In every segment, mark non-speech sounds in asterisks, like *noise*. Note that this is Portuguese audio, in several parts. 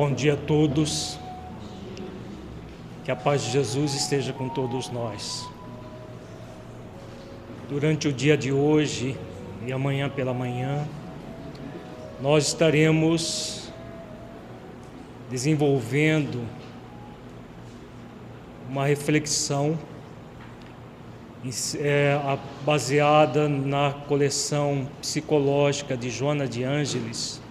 Bom dia a todos. Que a paz de Jesus esteja com todos nós. Durante o dia de hoje e amanhã pela manhã, nós estaremos desenvolvendo uma reflexão é, baseada na coleção psicológica de Joana de Ângeles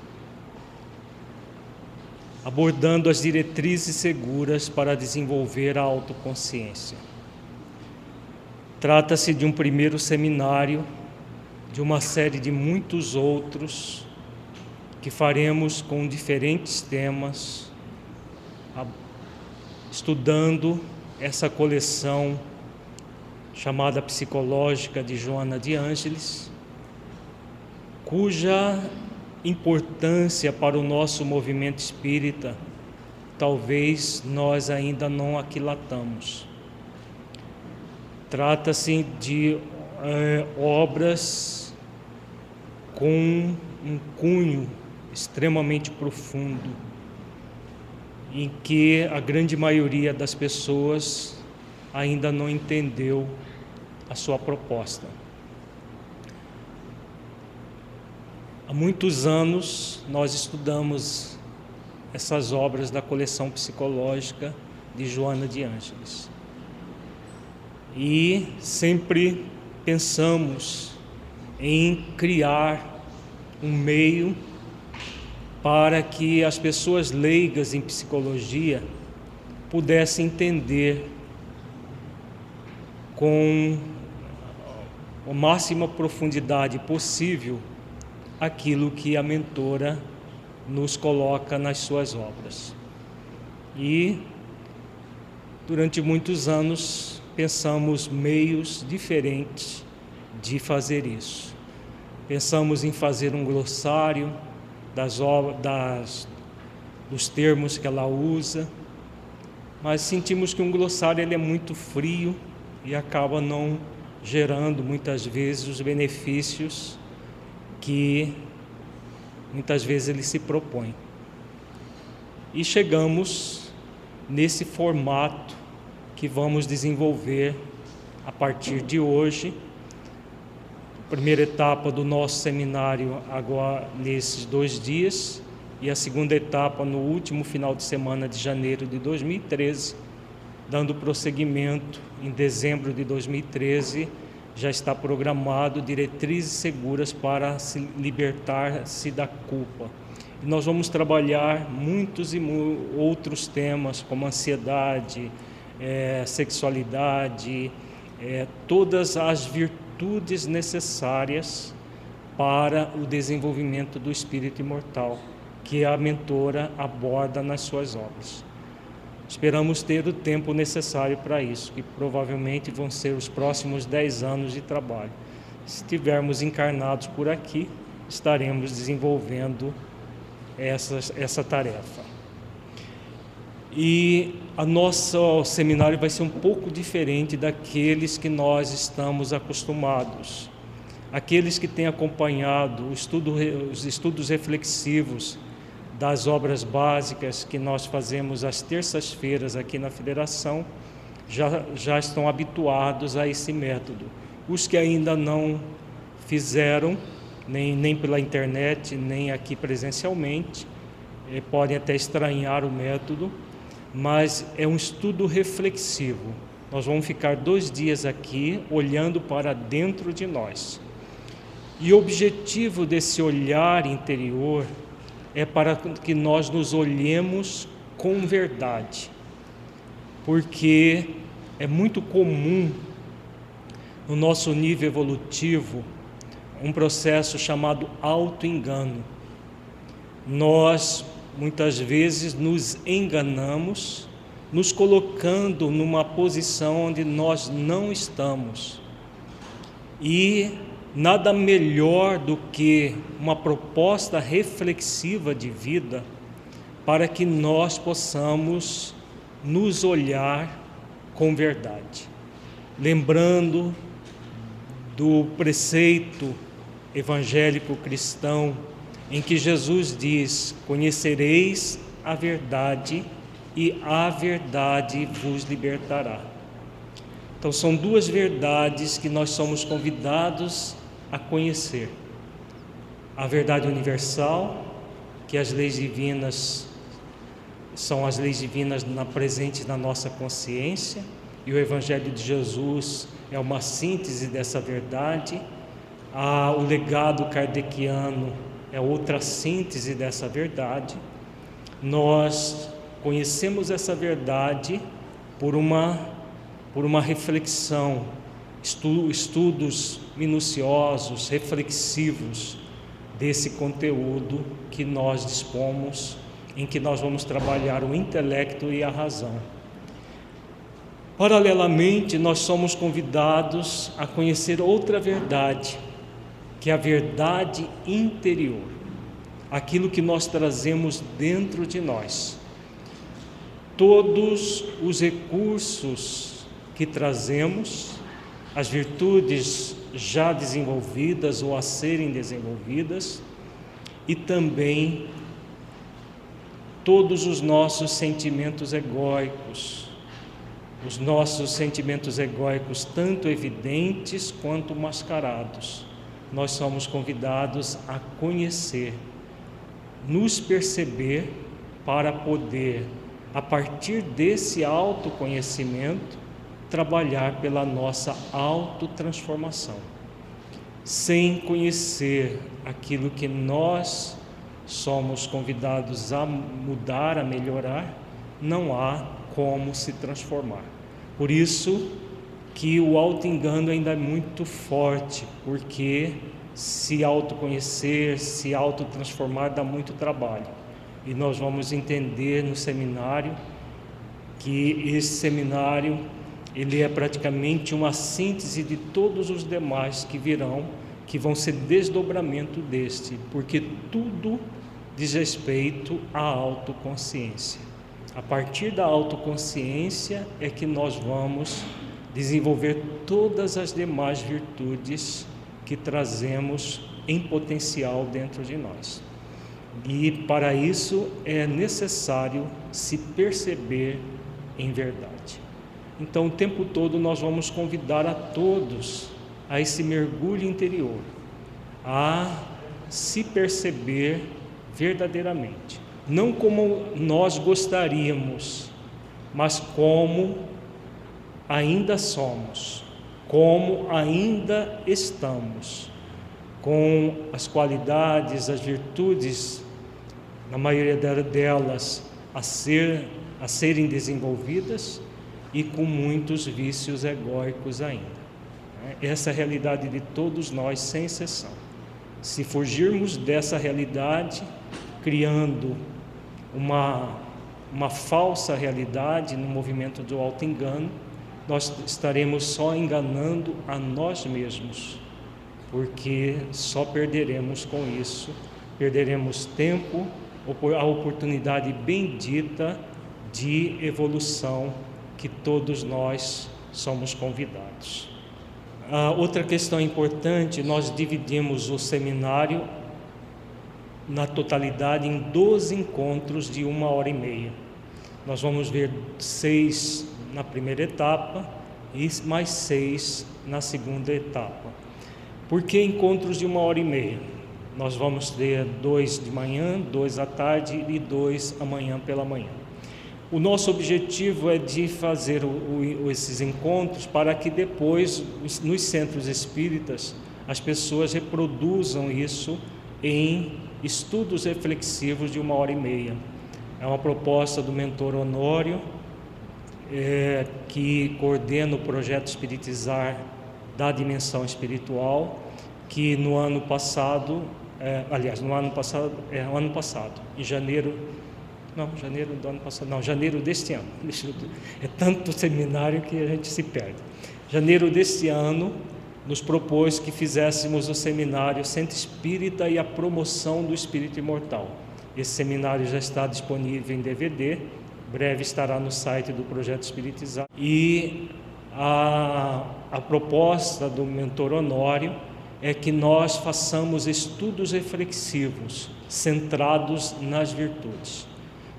abordando as diretrizes seguras para desenvolver a autoconsciência. Trata-se de um primeiro seminário, de uma série de muitos outros que faremos com diferentes temas, estudando essa coleção chamada Psicológica de Joana de Ângeles, cuja importância para o nosso movimento espírita, talvez nós ainda não aquilatamos. Trata-se de é, obras com um cunho extremamente profundo, em que a grande maioria das pessoas ainda não entendeu a sua proposta. Há muitos anos nós estudamos essas obras da coleção psicológica de Joana de Ângeles. E sempre pensamos em criar um meio para que as pessoas leigas em psicologia pudessem entender com a máxima profundidade possível aquilo que a mentora nos coloca nas suas obras. E durante muitos anos pensamos meios diferentes de fazer isso. Pensamos em fazer um glossário das, das dos termos que ela usa, mas sentimos que um glossário ele é muito frio e acaba não gerando muitas vezes os benefícios que muitas vezes ele se propõe. E chegamos nesse formato que vamos desenvolver a partir de hoje. Primeira etapa do nosso seminário agora nesses dois dias e a segunda etapa no último final de semana de janeiro de 2013, dando prosseguimento em dezembro de 2013 já está programado diretrizes seguras para se libertar-se da culpa. E nós vamos trabalhar muitos e outros temas, como ansiedade, é, sexualidade, é, todas as virtudes necessárias para o desenvolvimento do espírito imortal, que a mentora aborda nas suas obras. Esperamos ter o tempo necessário para isso, que provavelmente vão ser os próximos 10 anos de trabalho. Se estivermos encarnados por aqui, estaremos desenvolvendo essa, essa tarefa. E a nosso seminário vai ser um pouco diferente daqueles que nós estamos acostumados. Aqueles que têm acompanhado estudo, os estudos reflexivos das obras básicas que nós fazemos às terças-feiras aqui na federação já, já estão habituados a esse método. Os que ainda não fizeram, nem, nem pela internet, nem aqui presencialmente, eh, podem até estranhar o método, mas é um estudo reflexivo. Nós vamos ficar dois dias aqui olhando para dentro de nós. E o objetivo desse olhar interior é para que nós nos olhemos com verdade, porque é muito comum no nosso nível evolutivo um processo chamado auto-engano. Nós muitas vezes nos enganamos, nos colocando numa posição onde nós não estamos. E nada melhor do que uma proposta reflexiva de vida para que nós possamos nos olhar com verdade. Lembrando do preceito evangélico cristão em que Jesus diz: Conhecereis a verdade e a verdade vos libertará. Então, são duas verdades que nós somos convidados a conhecer: a verdade universal, que as leis divinas são as leis divinas na, presentes na nossa consciência, e o Evangelho de Jesus é uma síntese dessa verdade. Ah, o legado kardeciano é outra síntese dessa verdade. Nós conhecemos essa verdade por uma, por uma reflexão, estudos minuciosos, reflexivos desse conteúdo que nós dispomos, em que nós vamos trabalhar o intelecto e a razão. Paralelamente, nós somos convidados a conhecer outra verdade, que é a verdade interior, aquilo que nós trazemos dentro de nós. Todos os recursos que trazemos, as virtudes já desenvolvidas ou a serem desenvolvidas, e também todos os nossos sentimentos egóicos, os nossos sentimentos egóicos, tanto evidentes quanto mascarados. Nós somos convidados a conhecer, nos perceber para poder, a partir desse autoconhecimento, trabalhar pela nossa autotransformação. Sem conhecer aquilo que nós somos convidados a mudar, a melhorar, não há como se transformar. Por isso que o auto-engano ainda é muito forte, porque se autoconhecer, se autotransformar dá muito trabalho. E nós vamos entender no seminário que esse seminário ele é praticamente uma síntese de todos os demais que virão, que vão ser desdobramento deste, porque tudo diz respeito à autoconsciência. A partir da autoconsciência é que nós vamos desenvolver todas as demais virtudes que trazemos em potencial dentro de nós. E para isso é necessário se perceber em verdade. Então, o tempo todo nós vamos convidar a todos a esse mergulho interior, a se perceber verdadeiramente. Não como nós gostaríamos, mas como ainda somos, como ainda estamos, com as qualidades, as virtudes, na maioria delas, a, ser, a serem desenvolvidas e com muitos vícios egóicos ainda. Essa é a realidade de todos nós, sem exceção. Se fugirmos dessa realidade, criando uma, uma falsa realidade no movimento do auto-engano, nós estaremos só enganando a nós mesmos, porque só perderemos com isso, perderemos tempo, a oportunidade bendita de evolução que todos nós somos convidados. A outra questão importante, nós dividimos o seminário na totalidade em 12 encontros de uma hora e meia. Nós vamos ver seis na primeira etapa e mais seis na segunda etapa. Por que encontros de uma hora e meia? Nós vamos ter dois de manhã, dois à tarde e dois amanhã pela manhã. O nosso objetivo é de fazer o, o, esses encontros para que depois, nos centros espíritas, as pessoas reproduzam isso em estudos reflexivos de uma hora e meia. É uma proposta do mentor Honório, é, que coordena o projeto Espiritizar da dimensão espiritual, que no ano passado, é, aliás, no ano passado, é, no ano passado, em janeiro, não, janeiro do ano passado, não, janeiro deste ano, *laughs* é tanto seminário que a gente se perde. Janeiro deste ano, nos propôs que fizéssemos o seminário Centro Espírita e a Promoção do Espírito Imortal. Esse seminário já está disponível em DVD, breve estará no site do Projeto Espiritizar. E a, a proposta do mentor Honório é que nós façamos estudos reflexivos, centrados nas virtudes.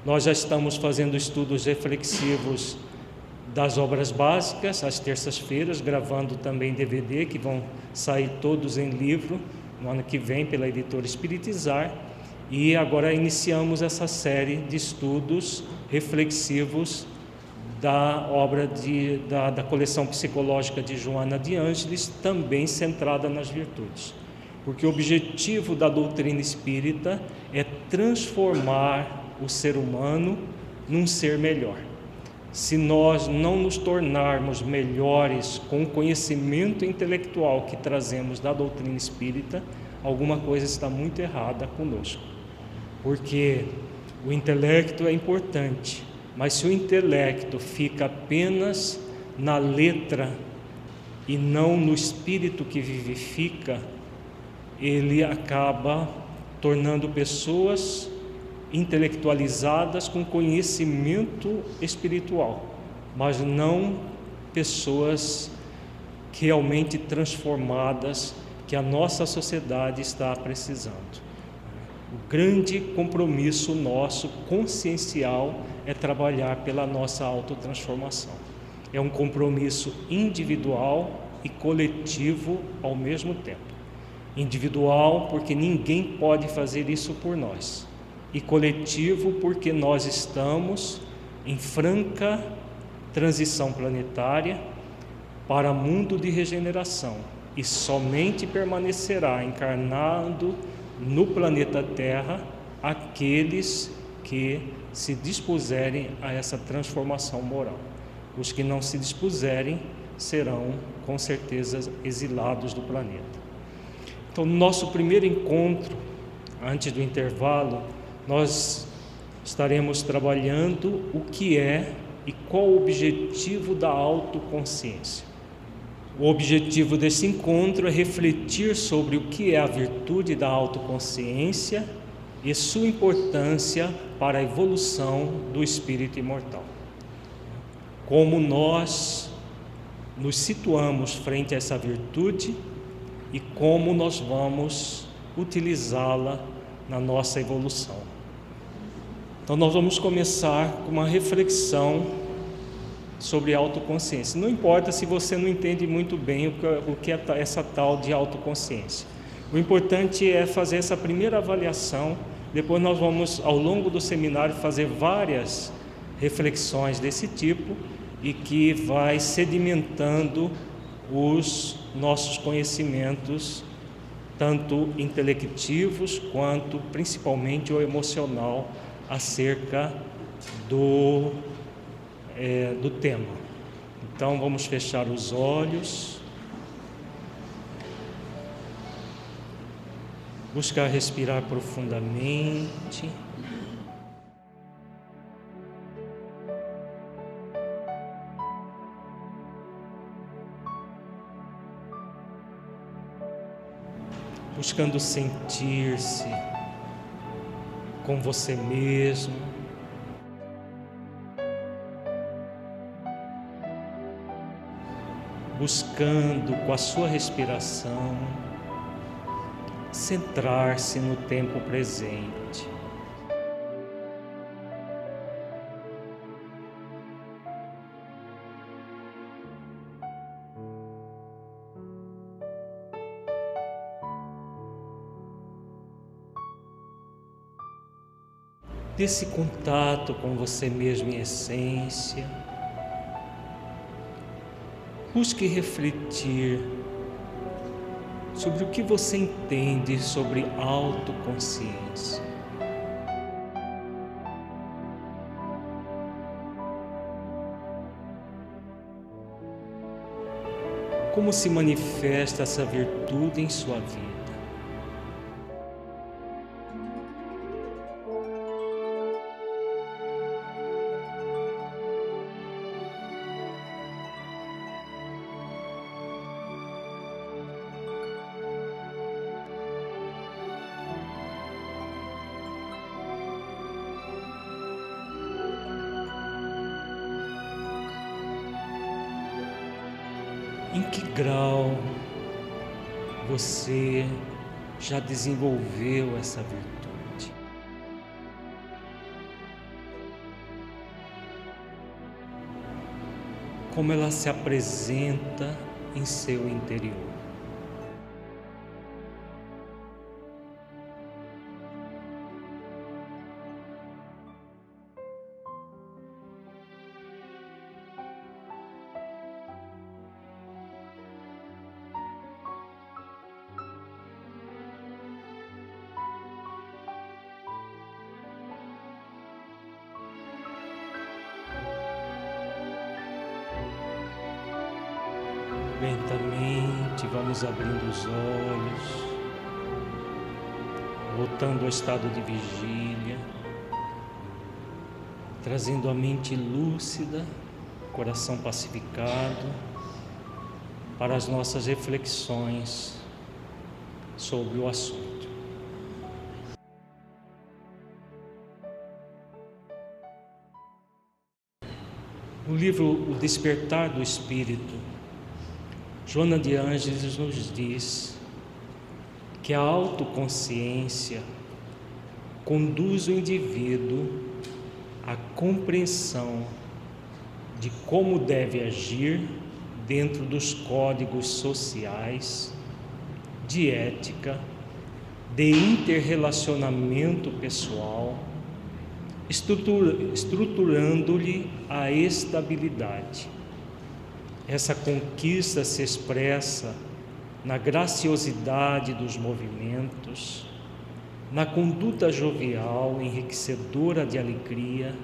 Nós já estamos fazendo estudos reflexivos das obras básicas às terças-feiras, gravando também DVD que vão sair todos em livro no ano que vem pela editora Espiritizar. E agora iniciamos essa série de estudos reflexivos da obra de, da, da coleção psicológica de Joana de Ângeles, também centrada nas virtudes. Porque o objetivo da doutrina espírita é transformar o ser humano num ser melhor. Se nós não nos tornarmos melhores com o conhecimento intelectual que trazemos da doutrina espírita, alguma coisa está muito errada conosco. Porque o intelecto é importante, mas se o intelecto fica apenas na letra e não no espírito que vivifica, ele acaba tornando pessoas intelectualizadas com conhecimento espiritual, mas não pessoas realmente transformadas que a nossa sociedade está precisando. O grande compromisso nosso consciencial é trabalhar pela nossa autotransformação. É um compromisso individual e coletivo ao mesmo tempo. Individual, porque ninguém pode fazer isso por nós, e coletivo, porque nós estamos em franca transição planetária para mundo de regeneração e somente permanecerá encarnado no planeta Terra aqueles que se dispuserem a essa transformação moral. Os que não se dispuserem serão, com certeza, exilados do planeta. Então, no nosso primeiro encontro, antes do intervalo, nós estaremos trabalhando o que é e qual o objetivo da autoconsciência. O objetivo desse encontro é refletir sobre o que é a virtude da autoconsciência e sua importância para a evolução do espírito imortal. Como nós nos situamos frente a essa virtude e como nós vamos utilizá-la na nossa evolução. Então, nós vamos começar com uma reflexão sobre autoconsciência. Não importa se você não entende muito bem o que é essa tal de autoconsciência. O importante é fazer essa primeira avaliação, depois nós vamos, ao longo do seminário, fazer várias reflexões desse tipo e que vai sedimentando os nossos conhecimentos, tanto intelectivos quanto principalmente o emocional, acerca do, é, do tema. Então vamos fechar os olhos. buscar respirar profundamente. Buscando sentir-se com você mesmo. Buscando com a sua respiração centrar-se no tempo presente. Desse contato com você mesmo em essência, busque refletir sobre o que você entende sobre autoconsciência. Como se manifesta essa virtude em sua vida? você já desenvolveu essa virtude. Como ela se apresenta em seu interior. Lentamente vamos abrindo os olhos, voltando ao estado de vigília, trazendo a mente lúcida, coração pacificado para as nossas reflexões sobre o assunto. O livro O Despertar do Espírito Joana de Ângeles nos diz que a autoconsciência conduz o indivíduo à compreensão de como deve agir dentro dos códigos sociais, de ética, de interrelacionamento pessoal, estruturando-lhe a estabilidade essa conquista se expressa na graciosidade dos movimentos, na conduta jovial, enriquecedora de alegria,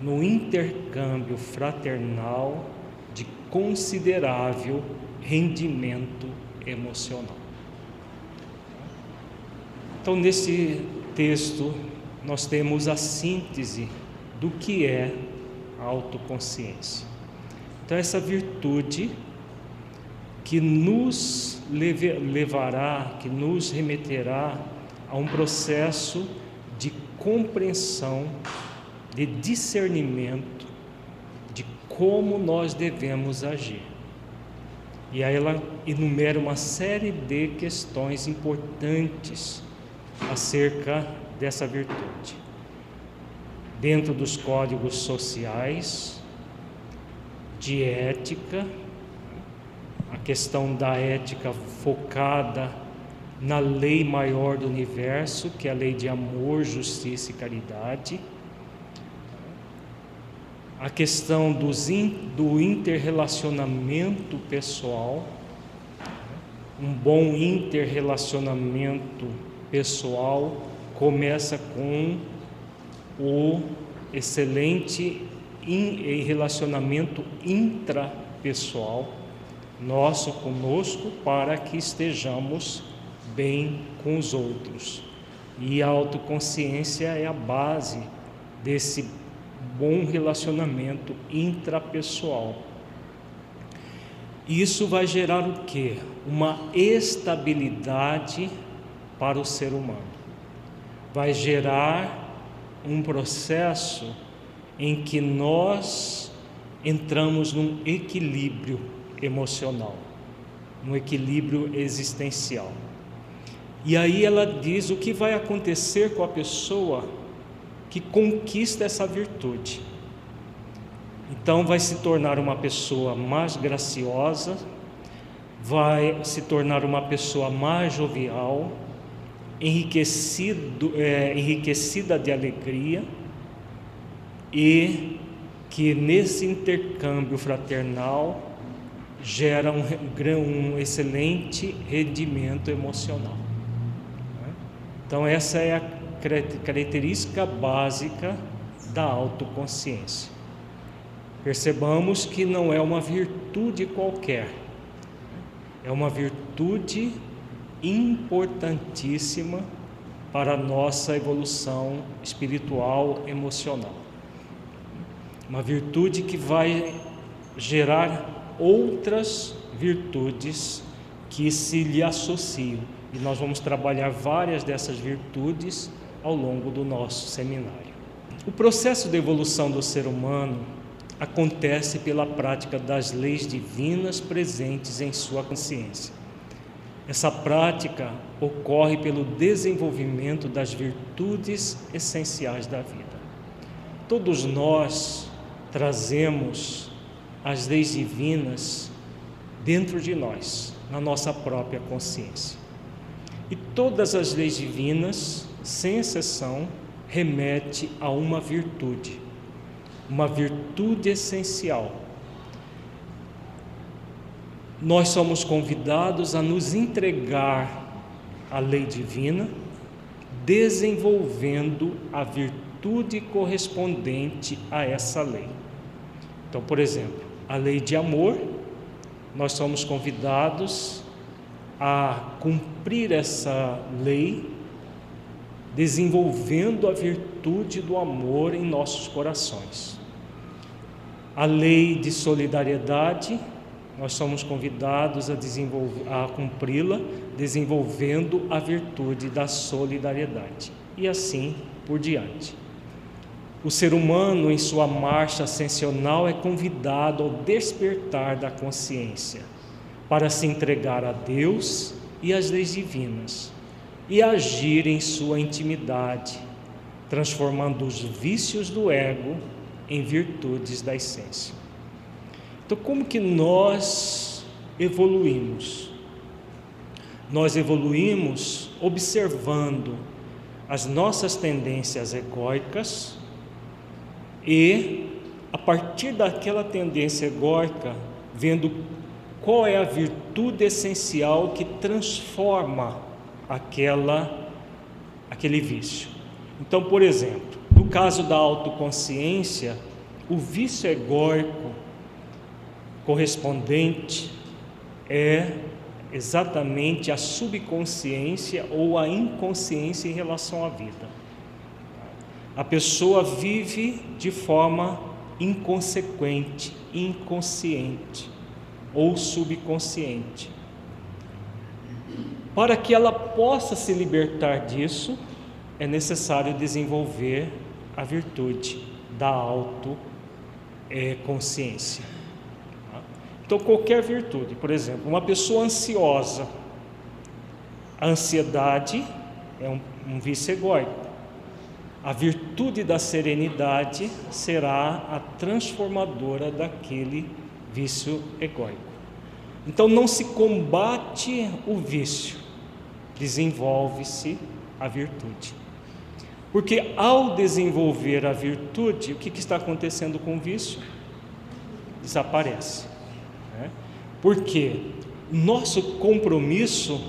no intercâmbio fraternal de considerável rendimento emocional. Então, nesse texto, nós temos a síntese do que é autoconsciência. Então, essa virtude que nos levará, que nos remeterá a um processo de compreensão, de discernimento de como nós devemos agir. E aí ela enumera uma série de questões importantes acerca dessa virtude. Dentro dos códigos sociais, de ética, a questão da ética focada na lei maior do universo, que é a lei de amor, justiça e caridade. A questão dos in, do interrelacionamento pessoal, um bom interrelacionamento pessoal começa com o excelente em relacionamento intrapessoal nosso conosco para que estejamos bem com os outros. E a autoconsciência é a base desse bom relacionamento intrapessoal. Isso vai gerar o que? Uma estabilidade para o ser humano. Vai gerar um processo em que nós entramos num equilíbrio emocional, num equilíbrio existencial. E aí ela diz o que vai acontecer com a pessoa que conquista essa virtude. Então vai se tornar uma pessoa mais graciosa, vai se tornar uma pessoa mais jovial, enriquecido, é, enriquecida de alegria e que nesse intercâmbio fraternal gera um, um excelente rendimento emocional. Né? Então, essa é a característica básica da autoconsciência. Percebamos que não é uma virtude qualquer, é uma virtude importantíssima para a nossa evolução espiritual emocional uma virtude que vai gerar outras virtudes que se lhe associam. E nós vamos trabalhar várias dessas virtudes ao longo do nosso seminário. O processo de evolução do ser humano acontece pela prática das leis divinas presentes em sua consciência. Essa prática ocorre pelo desenvolvimento das virtudes essenciais da vida. Todos nós trazemos as leis divinas dentro de nós, na nossa própria consciência. E todas as leis divinas, sem exceção, remete a uma virtude, uma virtude essencial. Nós somos convidados a nos entregar à lei divina, desenvolvendo a virtude correspondente a essa lei. Então, por exemplo, a lei de amor, nós somos convidados a cumprir essa lei desenvolvendo a virtude do amor em nossos corações. A lei de solidariedade, nós somos convidados a, a cumpri-la, desenvolvendo a virtude da solidariedade. E assim por diante. O ser humano, em sua marcha ascensional, é convidado ao despertar da consciência para se entregar a Deus e às leis divinas e agir em sua intimidade, transformando os vícios do ego em virtudes da essência. Então, como que nós evoluímos? Nós evoluímos observando as nossas tendências egóicas e, a partir daquela tendência egóica, vendo qual é a virtude essencial que transforma aquela aquele vício. Então, por exemplo, no caso da autoconsciência, o vício egóico correspondente é exatamente a subconsciência ou a inconsciência em relação à vida. A pessoa vive de forma inconsequente, inconsciente ou subconsciente. Para que ela possa se libertar disso, é necessário desenvolver a virtude da autoconsciência. Então, qualquer virtude, por exemplo, uma pessoa ansiosa, a ansiedade é um, um vício egóico. A virtude da serenidade será a transformadora daquele vício egóico. Então não se combate o vício, desenvolve-se a virtude. Porque ao desenvolver a virtude, o que, que está acontecendo com o vício? Desaparece. Né? Porque nosso compromisso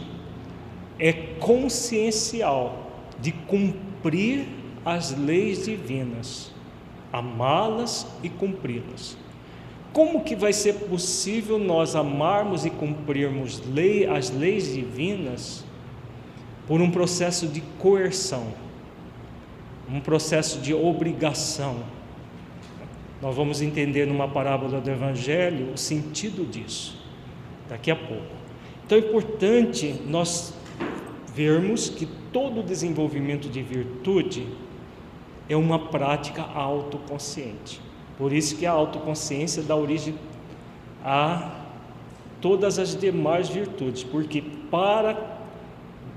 é consciencial de cumprir as leis divinas, amá-las e cumpri-las. Como que vai ser possível nós amarmos e cumprirmos lei, as leis divinas por um processo de coerção, um processo de obrigação? Nós vamos entender numa parábola do Evangelho o sentido disso daqui a pouco. Então é importante nós vermos que todo desenvolvimento de virtude é uma prática autoconsciente. Por isso que a autoconsciência dá origem a todas as demais virtudes, porque para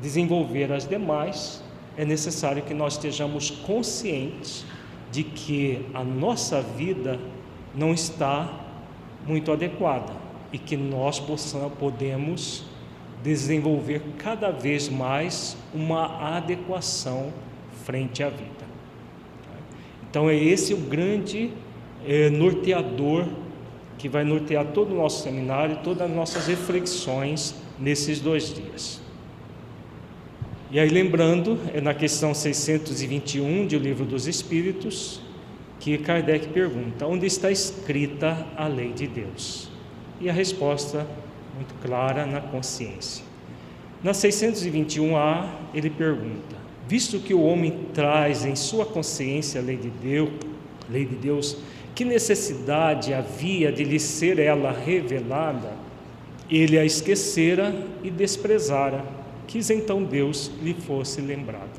desenvolver as demais é necessário que nós estejamos conscientes de que a nossa vida não está muito adequada e que nós possamos, podemos desenvolver cada vez mais uma adequação frente à vida. Então é esse o grande é, norteador que vai nortear todo o nosso seminário, todas as nossas reflexões nesses dois dias. E aí lembrando, é na questão 621 do Livro dos Espíritos, que Kardec pergunta: onde está escrita a lei de Deus? E a resposta muito clara na consciência. Na 621A, ele pergunta: visto que o homem traz em sua consciência a lei de Deus, lei de Deus, que necessidade havia de lhe ser ela revelada? Ele a esquecera e desprezara. Quis então Deus lhe fosse lembrado.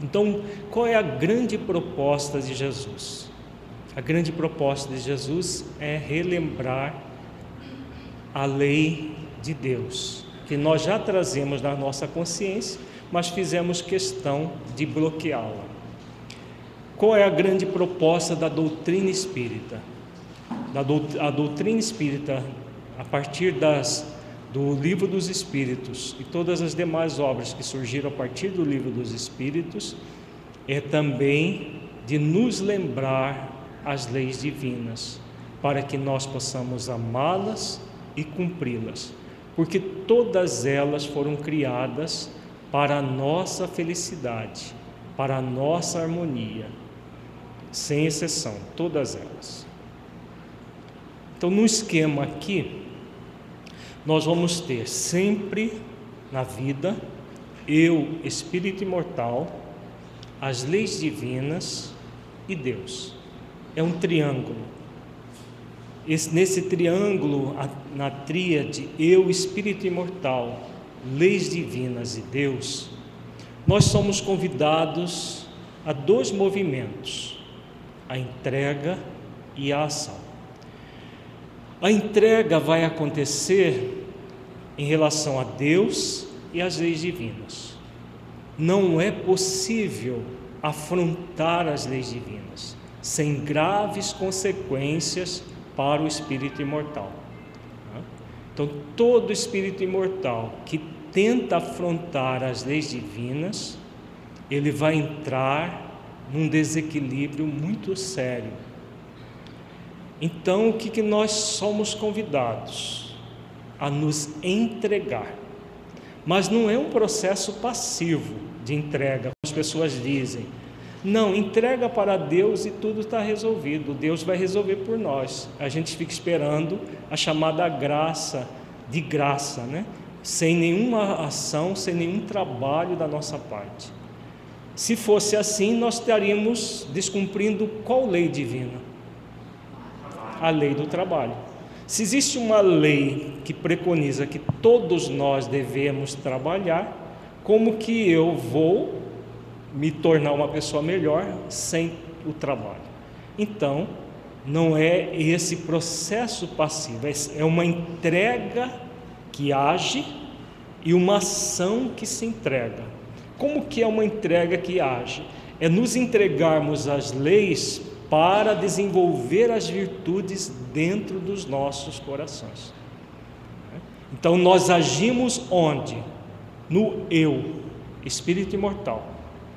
Então, qual é a grande proposta de Jesus? A grande proposta de Jesus é relembrar a lei de Deus, que nós já trazemos na nossa consciência mas fizemos questão de bloqueá-la. Qual é a grande proposta da doutrina espírita? da a doutrina espírita, a partir das, do livro dos Espíritos e todas as demais obras que surgiram a partir do livro dos Espíritos, é também de nos lembrar as leis divinas, para que nós possamos amá-las e cumpri-las, porque todas elas foram criadas para a nossa felicidade, para a nossa harmonia, sem exceção, todas elas. Então, no esquema aqui, nós vamos ter sempre na vida eu, espírito imortal, as leis divinas e Deus. É um triângulo. Esse, nesse triângulo, na tríade eu, espírito imortal, leis divinas e Deus, nós somos convidados a dois movimentos: a entrega e a ação. A entrega vai acontecer em relação a Deus e às leis divinas. Não é possível afrontar as leis divinas sem graves consequências para o espírito imortal. Então, todo espírito imortal que tenta afrontar as leis divinas, ele vai entrar num desequilíbrio muito sério. Então, o que, que nós somos convidados? A nos entregar. Mas não é um processo passivo de entrega, as pessoas dizem. Não, entrega para Deus e tudo está resolvido. Deus vai resolver por nós. A gente fica esperando a chamada graça, de graça, né? Sem nenhuma ação, sem nenhum trabalho da nossa parte. Se fosse assim, nós estaríamos descumprindo qual lei divina? A lei do trabalho. Se existe uma lei que preconiza que todos nós devemos trabalhar, como que eu vou me tornar uma pessoa melhor sem o trabalho? Então, não é esse processo passivo, é uma entrega que age e uma ação que se entrega. Como que é uma entrega que age? É nos entregarmos às leis para desenvolver as virtudes dentro dos nossos corações. Então nós agimos onde? No eu, espírito imortal.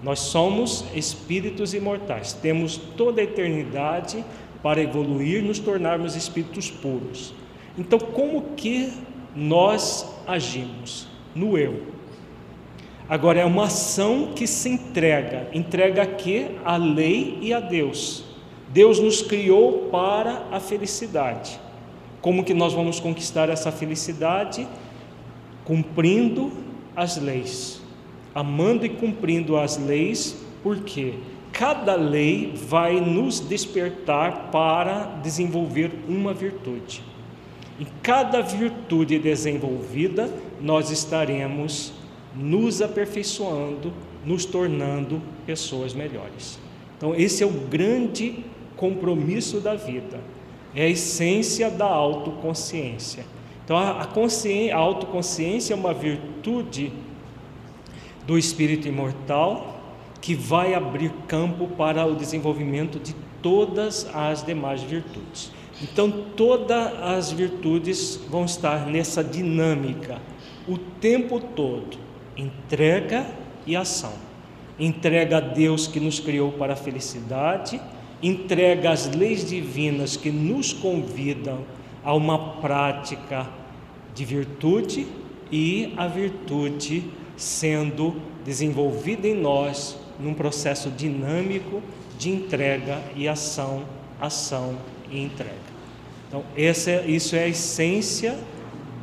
Nós somos espíritos imortais, temos toda a eternidade para evoluir, nos tornarmos espíritos puros. Então, como que nós agimos? No eu. Agora é uma ação que se entrega, entrega a quê? A lei e a Deus. Deus nos criou para a felicidade. Como que nós vamos conquistar essa felicidade? Cumprindo as leis, amando e cumprindo as leis, porque cada lei vai nos despertar para desenvolver uma virtude. Em cada virtude desenvolvida, nós estaremos nos aperfeiçoando, nos tornando pessoas melhores. Então, esse é o grande compromisso da vida, é a essência da autoconsciência. Então, a, a, a autoconsciência é uma virtude do espírito imortal que vai abrir campo para o desenvolvimento de todas as demais virtudes. Então, todas as virtudes vão estar nessa dinâmica o tempo todo entrega e ação. Entrega a Deus que nos criou para a felicidade entrega as leis divinas que nos convidam a uma prática de virtude e a virtude sendo desenvolvida em nós num processo dinâmico de entrega e ação, ação e entrega. Então, essa, isso é a essência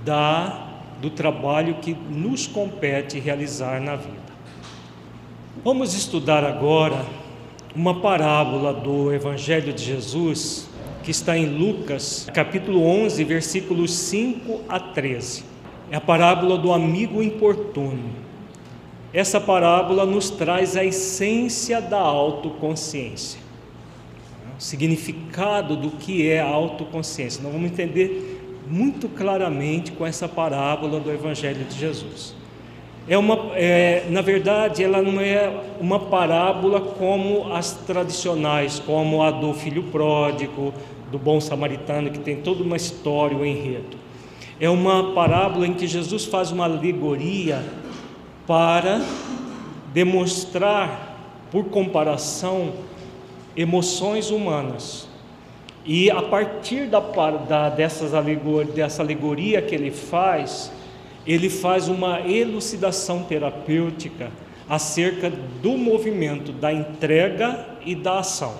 da, do trabalho que nos compete realizar na vida. Vamos estudar agora uma parábola do Evangelho de Jesus que está em Lucas, capítulo 11, versículos 5 a 13. É a parábola do amigo importuno. Essa parábola nos traz a essência da autoconsciência, significado do que é a autoconsciência. Nós vamos entender muito claramente com essa parábola do Evangelho de Jesus. É uma, é, na verdade, ela não é uma parábola como as tradicionais, como a do filho pródigo, do bom samaritano, que tem toda uma história, um enredo. É uma parábola em que Jesus faz uma alegoria para demonstrar, por comparação, emoções humanas. E a partir da, da, dessas alegor, dessa alegoria que ele faz, ele faz uma elucidação terapêutica acerca do movimento da entrega e da ação.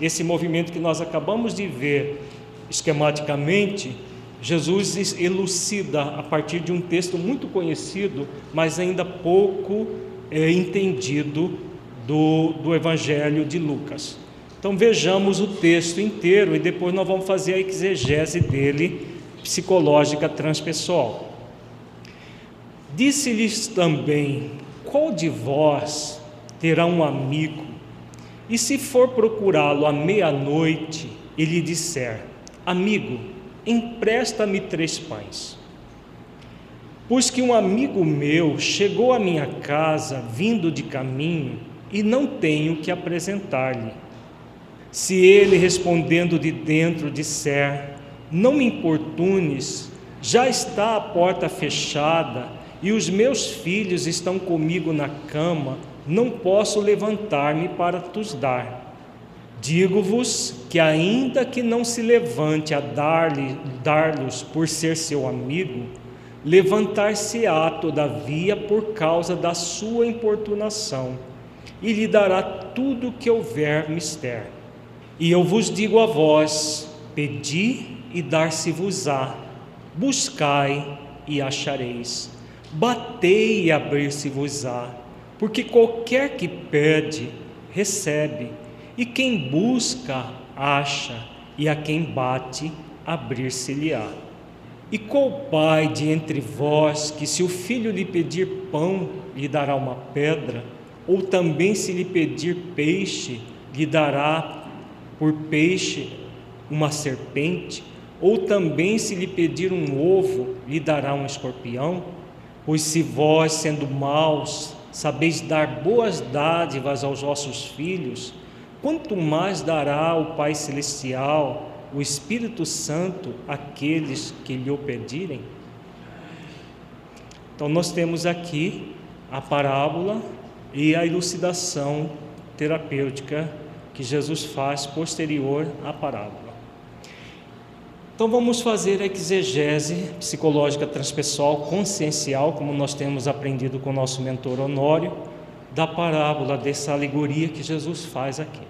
Esse movimento que nós acabamos de ver esquematicamente, Jesus elucida a partir de um texto muito conhecido, mas ainda pouco é, entendido do, do Evangelho de Lucas. Então vejamos o texto inteiro e depois nós vamos fazer a exegese dele, psicológica transpessoal. Disse-lhes também: Qual de vós terá um amigo, e se for procurá-lo à meia-noite, e lhe disser: Amigo, empresta-me três pães? Pois que um amigo meu chegou à minha casa vindo de caminho e não tenho que apresentar-lhe. Se ele respondendo de dentro disser: Não me importunes, já está a porta fechada e os meus filhos estão comigo na cama, não posso levantar-me para tos dar. Digo-vos que, ainda que não se levante a dar-lhes dar por ser seu amigo, levantar-se-á todavia por causa da sua importunação, e lhe dará tudo o que houver mister. E eu vos digo a vós: pedi e dar-se-vos-á, buscai e achareis Batei e abrir-se-vos-á, porque qualquer que pede, recebe, e quem busca, acha, e a quem bate, abrir-se-lhe-á. E qual pai de entre vós que, se o filho lhe pedir pão, lhe dará uma pedra, ou também se lhe pedir peixe, lhe dará por peixe uma serpente, ou também se lhe pedir um ovo, lhe dará um escorpião? Pois se vós, sendo maus, sabeis dar boas dádivas aos vossos filhos, quanto mais dará o Pai Celestial, o Espírito Santo, àqueles que lhe o pedirem? Então, nós temos aqui a parábola e a elucidação terapêutica que Jesus faz posterior à parábola. Então vamos fazer a exegese psicológica transpessoal consciencial, como nós temos aprendido com o nosso mentor Honório, da parábola dessa alegoria que Jesus faz aqui.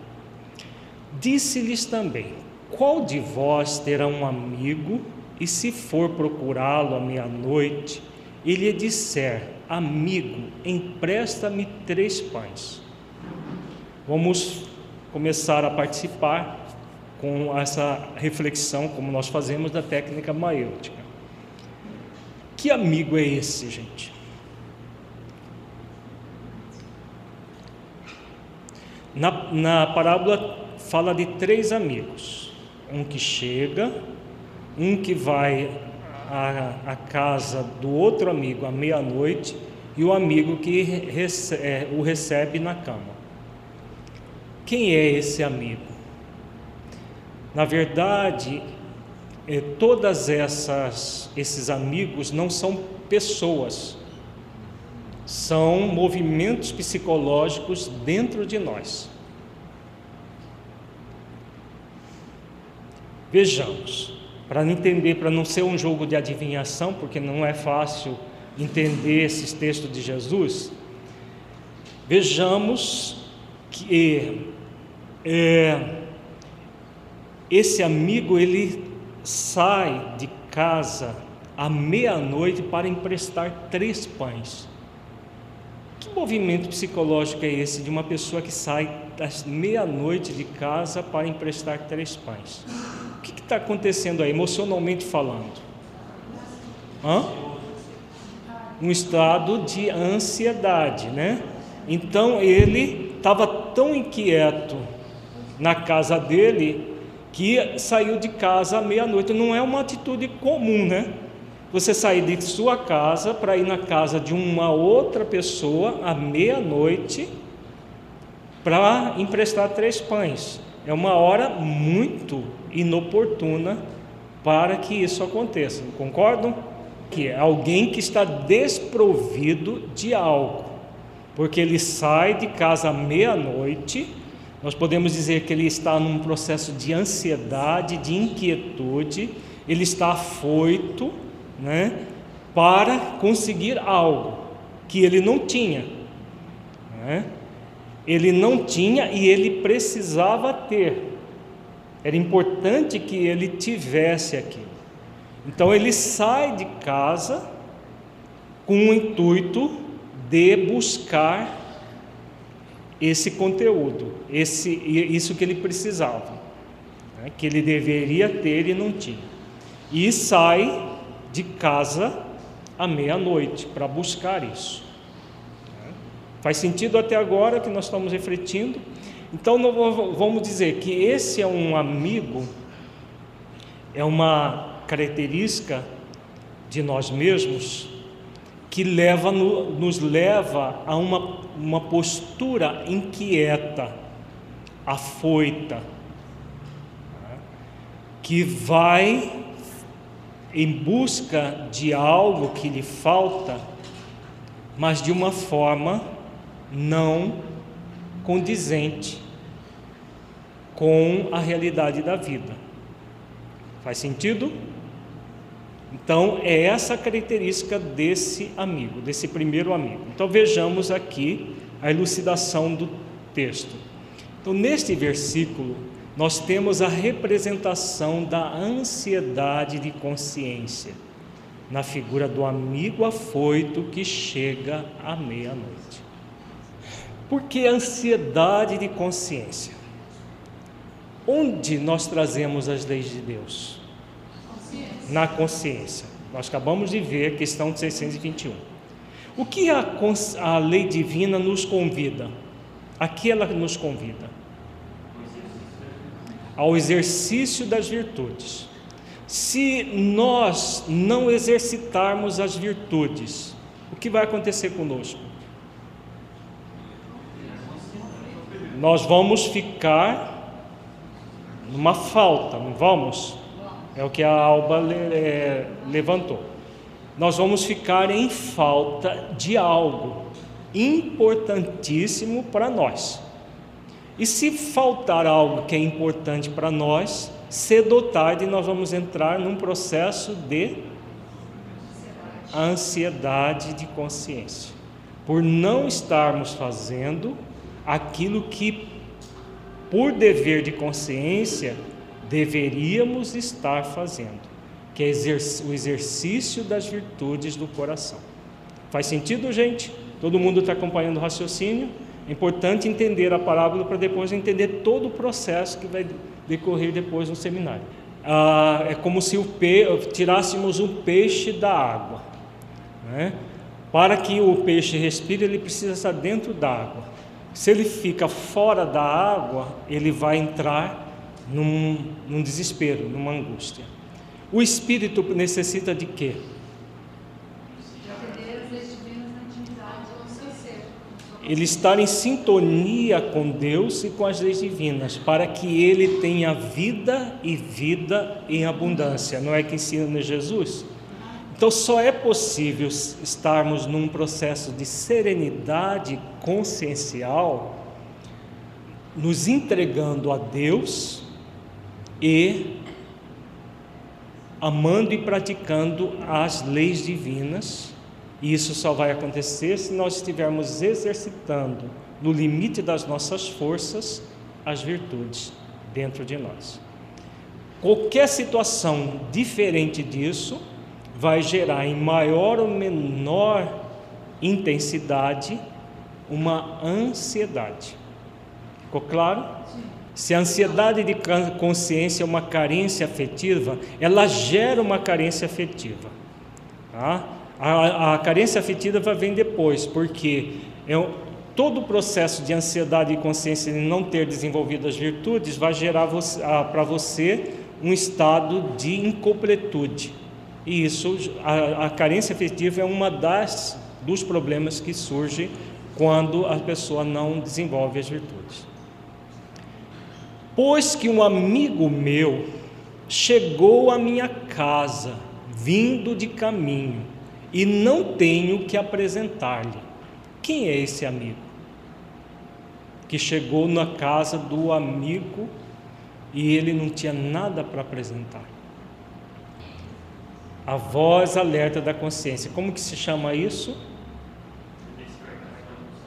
Disse-lhes também: Qual de vós terá um amigo e se for procurá-lo à meia-noite, ele lhe disser: Amigo, empresta-me três pães. Vamos começar a participar com essa reflexão, como nós fazemos, da técnica maêutica. Que amigo é esse, gente? Na, na parábola fala de três amigos: um que chega, um que vai à, à casa do outro amigo à meia-noite e o amigo que é, o recebe na cama. Quem é esse amigo? Na verdade, eh, todas essas esses amigos não são pessoas, são movimentos psicológicos dentro de nós. Vejamos, para entender, para não ser um jogo de adivinhação, porque não é fácil entender esses textos de Jesus, vejamos que é, esse amigo ele sai de casa à meia-noite para emprestar três pães. Que movimento psicológico é esse de uma pessoa que sai às meia-noite de casa para emprestar três pães? O que está acontecendo aí, emocionalmente falando? Hã? Um estado de ansiedade, né? Então ele estava tão inquieto na casa dele que saiu de casa à meia-noite. Não é uma atitude comum, né? Você sair de sua casa para ir na casa de uma outra pessoa à meia-noite para emprestar três pães. é uma hora muito inoportuna para que isso aconteça. Concordam? Que é alguém que está desprovido de algo, porque ele sai de casa à meia-noite. Nós podemos dizer que ele está num processo de ansiedade, de inquietude, ele está afoito, né, para conseguir algo que ele não tinha. Né? Ele não tinha e ele precisava ter. Era importante que ele tivesse aquilo. Então ele sai de casa com o intuito de buscar esse conteúdo, esse, isso que ele precisava, né, que ele deveria ter e não tinha. E sai de casa à meia-noite para buscar isso. Faz sentido até agora que nós estamos refletindo? Então, vamos dizer que esse é um amigo, é uma característica de nós mesmos que leva, nos leva a uma, uma postura inquieta, afoita, que vai em busca de algo que lhe falta, mas de uma forma não condizente com a realidade da vida. Faz sentido? Então, é essa característica desse amigo, desse primeiro amigo. Então, vejamos aqui a elucidação do texto. Então, neste versículo, nós temos a representação da ansiedade de consciência, na figura do amigo afoito que chega à meia-noite. Por que ansiedade de consciência? Onde nós trazemos as leis de Deus? Na consciência. Nós acabamos de ver a questão de 621. O que a, a lei divina nos convida? A que ela nos convida? Ao exercício das virtudes. Se nós não exercitarmos as virtudes, o que vai acontecer conosco? nós vamos ficar numa falta, não vamos? É o que a Alba levantou. Nós vamos ficar em falta de algo importantíssimo para nós. E se faltar algo que é importante para nós, cedo ou tarde nós vamos entrar num processo de ansiedade de consciência, por não estarmos fazendo aquilo que, por dever de consciência, deveríamos estar fazendo, que é o exercício das virtudes do coração. Faz sentido, gente? Todo mundo está acompanhando o raciocínio? É importante entender a parábola para depois entender todo o processo que vai decorrer depois no seminário. Ah, é como se pe... tirássemos um peixe da água. Né? Para que o peixe respire, ele precisa estar dentro da água. Se ele fica fora da água, ele vai entrar num, num desespero, numa angústia. O espírito necessita de quê? Ele estar em sintonia com Deus e com as leis divinas, para que ele tenha vida e vida em abundância. Não é que ensina Jesus? Então, só é possível estarmos num processo de serenidade consciencial, nos entregando a Deus e amando e praticando as leis divinas. E isso só vai acontecer se nós estivermos exercitando, no limite das nossas forças, as virtudes dentro de nós. Qualquer situação diferente disso vai gerar em maior ou menor intensidade uma ansiedade. Ficou claro? Se a ansiedade de consciência é uma carência afetiva, ela gera uma carência afetiva. Tá? A, a carência afetiva vem depois, porque é, todo o processo de ansiedade e consciência de não ter desenvolvido as virtudes vai gerar para você um estado de incompletude. E isso, a, a carência afetiva é uma das dos problemas que surge quando a pessoa não desenvolve as virtudes. Pois que um amigo meu chegou à minha casa, vindo de caminho, e não tenho que apresentar-lhe. Quem é esse amigo? Que chegou na casa do amigo e ele não tinha nada para apresentar. A voz alerta da consciência. Como que se chama isso?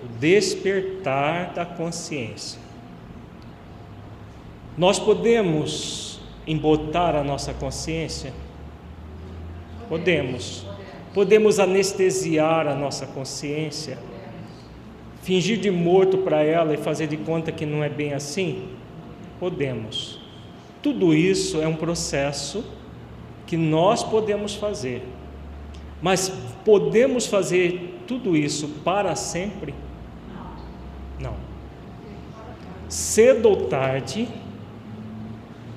O despertar da consciência. Nós podemos embotar a nossa consciência? Podemos. Podemos anestesiar a nossa consciência? Fingir de morto para ela e fazer de conta que não é bem assim? Podemos. Tudo isso é um processo que nós podemos fazer. Mas podemos fazer tudo isso para sempre? Não. Cedo ou tarde,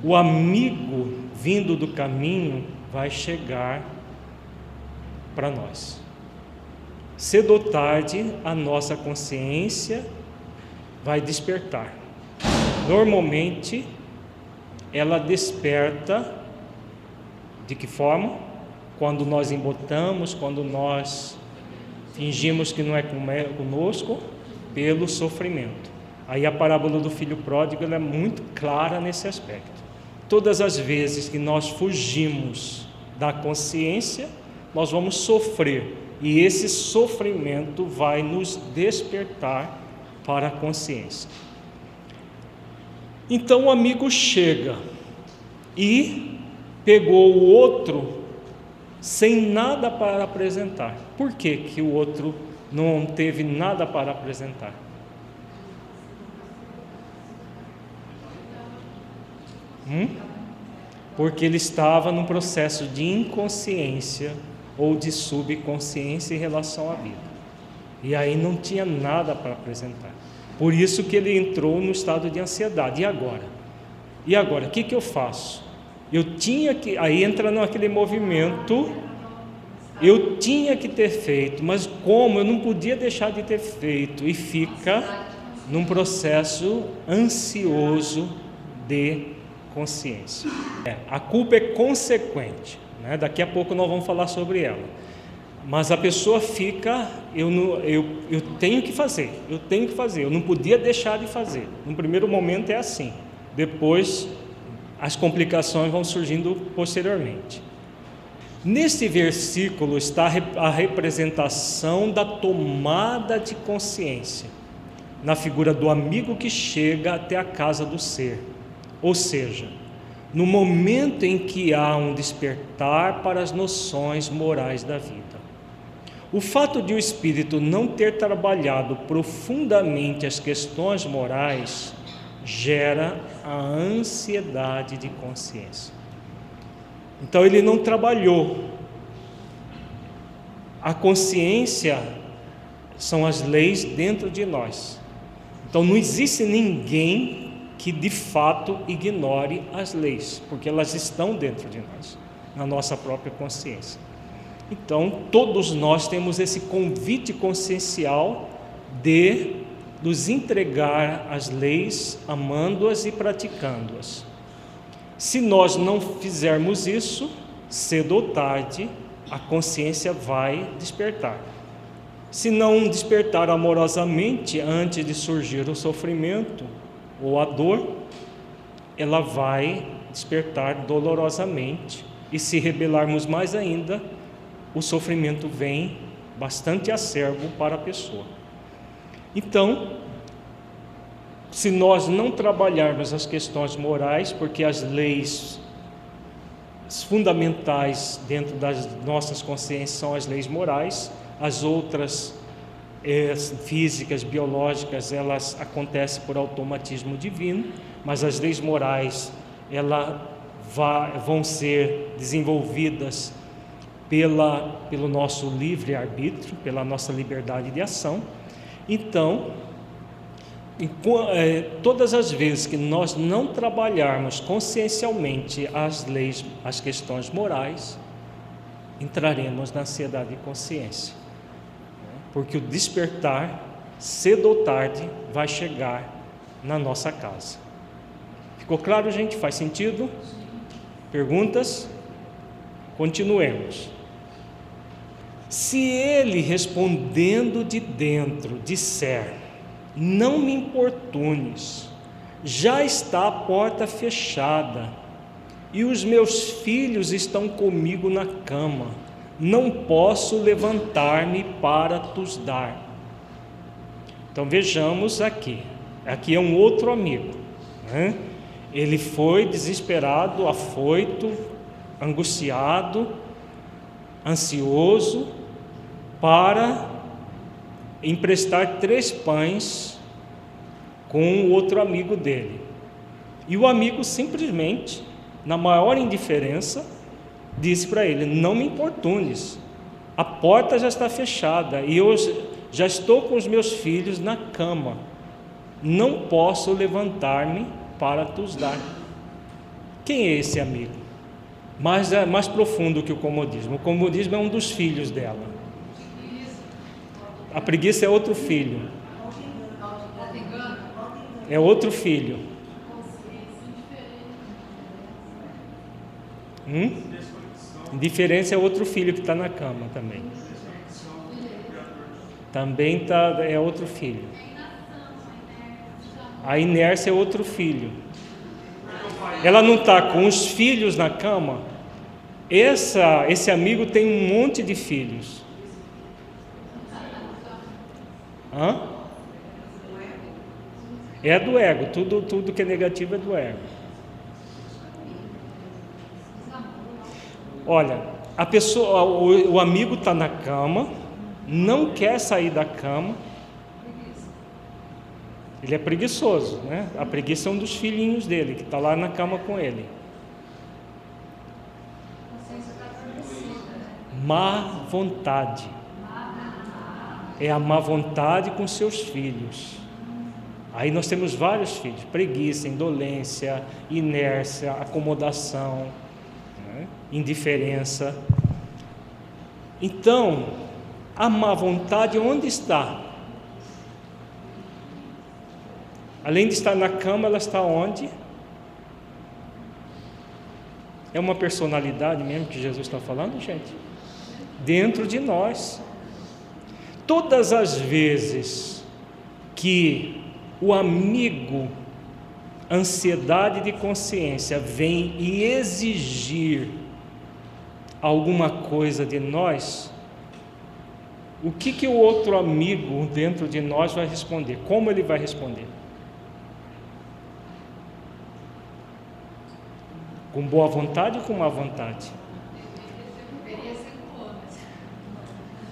o amigo vindo do caminho vai chegar para nós. Cedo ou tarde, a nossa consciência vai despertar. Normalmente, ela desperta de que forma? Quando nós embotamos, quando nós fingimos que não é conosco, pelo sofrimento. Aí a parábola do filho pródigo é muito clara nesse aspecto. Todas as vezes que nós fugimos da consciência, nós vamos sofrer, e esse sofrimento vai nos despertar para a consciência. Então o amigo chega e pegou o outro sem nada para apresentar. Por que, que o outro não teve nada para apresentar? Hum? Porque ele estava num processo de inconsciência ou de subconsciência em relação à vida. E aí não tinha nada para apresentar. Por isso que ele entrou no estado de ansiedade. E agora? E agora? O que, que eu faço? Eu tinha que. Aí entra naquele movimento. Eu tinha que ter feito, mas como? Eu não podia deixar de ter feito. E fica num processo ansioso de consciência. É, a culpa é consequente, né? daqui a pouco nós vamos falar sobre ela. Mas a pessoa fica, eu, não, eu, eu tenho que fazer, eu tenho que fazer, eu não podia deixar de fazer. No primeiro momento é assim, depois as complicações vão surgindo posteriormente. Neste versículo está a representação da tomada de consciência, na figura do amigo que chega até a casa do ser. Ou seja, no momento em que há um despertar para as noções morais da vida. O fato de o espírito não ter trabalhado profundamente as questões morais gera a ansiedade de consciência. Então ele não trabalhou. A consciência são as leis dentro de nós. Então não existe ninguém que de fato ignore as leis, porque elas estão dentro de nós, na nossa própria consciência. Então, todos nós temos esse convite consciencial de nos entregar às leis, amando-as e praticando-as. Se nós não fizermos isso, cedo ou tarde, a consciência vai despertar. Se não despertar amorosamente antes de surgir o sofrimento, ou a dor, ela vai despertar dolorosamente, e se rebelarmos mais ainda, o sofrimento vem bastante acerbo para a pessoa. Então, se nós não trabalharmos as questões morais, porque as leis fundamentais dentro das nossas consciências são as leis morais, as outras físicas, biológicas, elas acontecem por automatismo divino, mas as leis morais ela vão ser desenvolvidas pela, pelo nosso livre arbítrio, pela nossa liberdade de ação. Então, é, todas as vezes que nós não trabalharmos consciencialmente as leis, as questões morais, entraremos na ansiedade de consciência porque o despertar, cedo ou tarde, vai chegar na nossa casa. Ficou claro, gente? Faz sentido? Perguntas? Continuemos. Se ele respondendo de dentro disser: Não me importunes, já está a porta fechada, e os meus filhos estão comigo na cama, não posso levantar-me para tos dar. Então vejamos aqui, aqui é um outro amigo, né? ele foi desesperado, afoito, angustiado, ansioso, para emprestar três pães com o outro amigo dele. E o amigo simplesmente, na maior indiferença, disse para ele: Não me importunes, a porta já está fechada e eu já estou com os meus filhos na cama, não posso levantar-me para tos dar. Quem é esse amigo? Mais, é mais profundo que o comodismo. O comodismo é um dos filhos dela. A preguiça é outro filho. É outro filho. Hum? Indiferença é outro filho que está na cama também. Também tá, é outro filho. A inércia é outro filho. Ela não está com os filhos na cama. Essa, esse amigo tem um monte de filhos. Hã? É do ego, tudo, tudo que é negativo é do ego. Olha, a pessoa, o, o amigo está na cama, não quer sair da cama. Ele é preguiçoso, né? A preguiça é um dos filhinhos dele, que está lá na cama com ele. Má vontade é a má vontade com seus filhos. Aí nós temos vários filhos: preguiça, indolência, inércia, acomodação? Indiferença. Então, a má vontade onde está? Além de estar na cama, ela está onde? É uma personalidade mesmo que Jesus está falando, gente? Dentro de nós. Todas as vezes que o amigo ansiedade de consciência vem e exigir alguma coisa de nós, o que, que o outro amigo dentro de nós vai responder? Como ele vai responder? Com boa vontade ou com má vontade?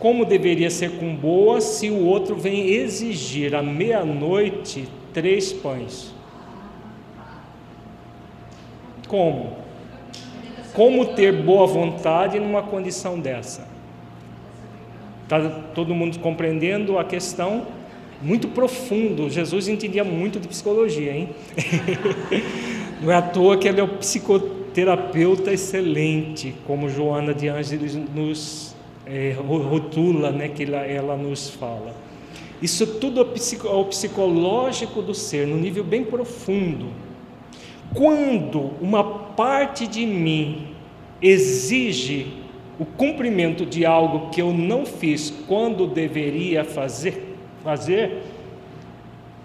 como deveria ser com boa se o outro vem exigir à meia-noite três pães? Como? Como ter boa vontade numa condição dessa? Está todo mundo compreendendo a questão? Muito profundo. Jesus entendia muito de psicologia, hein? *laughs* Não é à toa que ele é o psicoterapeuta excelente, como Joana de Ângeles nos é, rotula, né, que ela, ela nos fala. Isso tudo é o psicológico do ser, no nível bem profundo. Quando uma parte de mim exige o cumprimento de algo que eu não fiz quando deveria fazer, fazer,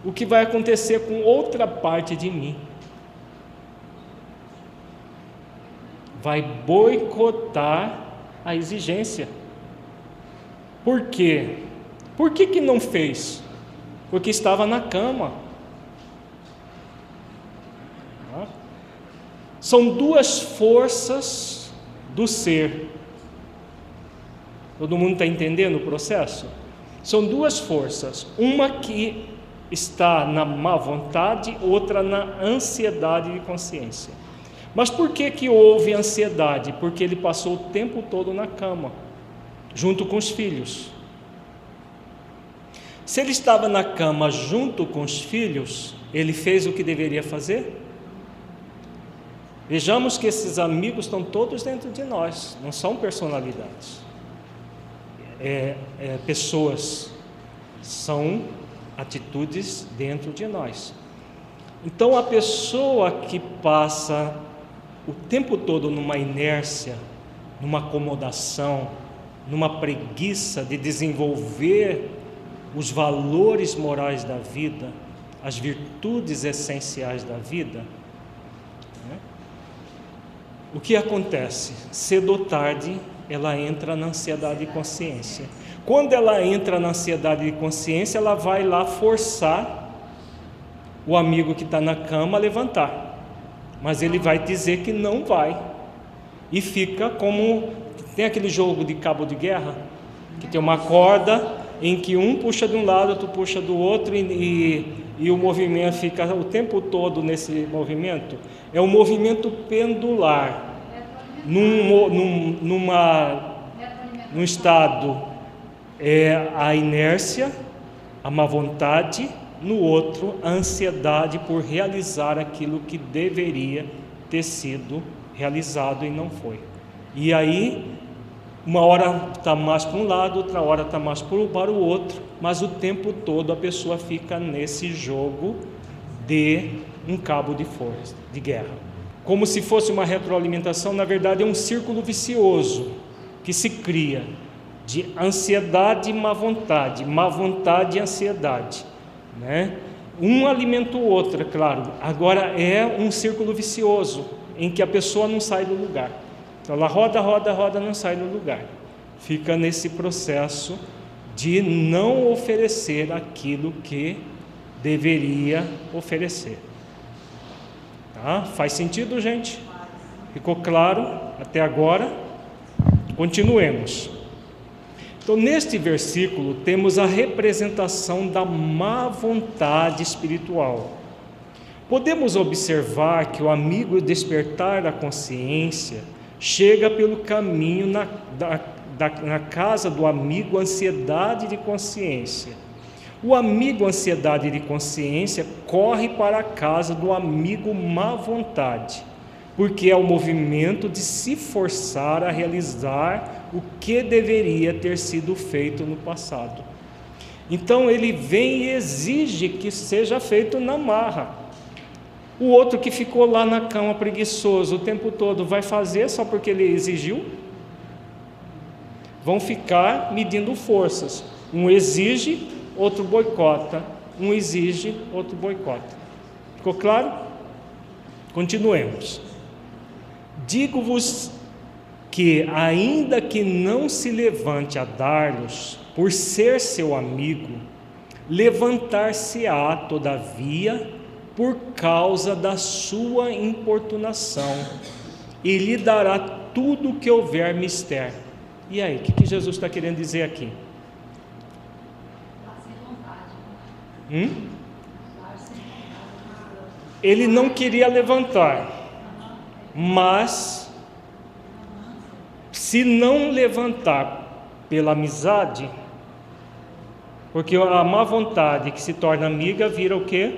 o que vai acontecer com outra parte de mim? Vai boicotar a exigência. Por quê? Por que, que não fez? Porque estava na cama. São duas forças do ser. Todo mundo está entendendo o processo? São duas forças. Uma que está na má vontade, outra na ansiedade de consciência. Mas por que, que houve ansiedade? Porque ele passou o tempo todo na cama junto com os filhos. Se ele estava na cama junto com os filhos, ele fez o que deveria fazer? Vejamos que esses amigos estão todos dentro de nós, não são personalidades, é, é, pessoas, são atitudes dentro de nós. Então a pessoa que passa o tempo todo numa inércia, numa acomodação, numa preguiça de desenvolver os valores morais da vida, as virtudes essenciais da vida? O que acontece? Cedo ou tarde ela entra na ansiedade de consciência. Quando ela entra na ansiedade de consciência, ela vai lá forçar o amigo que está na cama a levantar, mas ele vai dizer que não vai, e fica como tem aquele jogo de cabo de guerra, que tem uma corda em que um puxa de um lado, outro puxa do outro, e, e, e o movimento fica o tempo todo nesse movimento. É um movimento pendular, num, num, numa, num estado é a inércia, a má vontade, no outro a ansiedade por realizar aquilo que deveria ter sido realizado e não foi. E aí uma hora está mais para um lado, outra hora está mais para o outro, mas o tempo todo a pessoa fica nesse jogo de um cabo de força, de guerra. Como se fosse uma retroalimentação, na verdade é um círculo vicioso que se cria de ansiedade e má vontade, má vontade e ansiedade, né? Um alimenta o outro, é claro. Agora é um círculo vicioso em que a pessoa não sai do lugar. Então ela roda, roda, roda, não sai do lugar. Fica nesse processo de não oferecer aquilo que deveria oferecer. Tá? Faz sentido, gente? Ficou claro até agora? Continuemos. Então, neste versículo, temos a representação da má vontade espiritual. Podemos observar que o amigo despertar da consciência chega pelo caminho na, da, da, na casa do amigo ansiedade de consciência. O amigo ansiedade de consciência corre para a casa do amigo má vontade, porque é o movimento de se forçar a realizar o que deveria ter sido feito no passado. Então ele vem e exige que seja feito na marra. O outro que ficou lá na cama preguiçoso o tempo todo vai fazer só porque ele exigiu? Vão ficar medindo forças. Um exige, outro boicota. Um exige, outro boicota. Ficou claro? Continuemos. Digo-vos que, ainda que não se levante a dar-lhes, por ser seu amigo, levantar-se-á, todavia, por causa da sua importunação, e lhe dará tudo o que houver mister. E aí, o que, que Jesus está querendo dizer aqui? Hum? Ele não queria levantar, mas se não levantar pela amizade, porque a má vontade que se torna amiga vira o quê?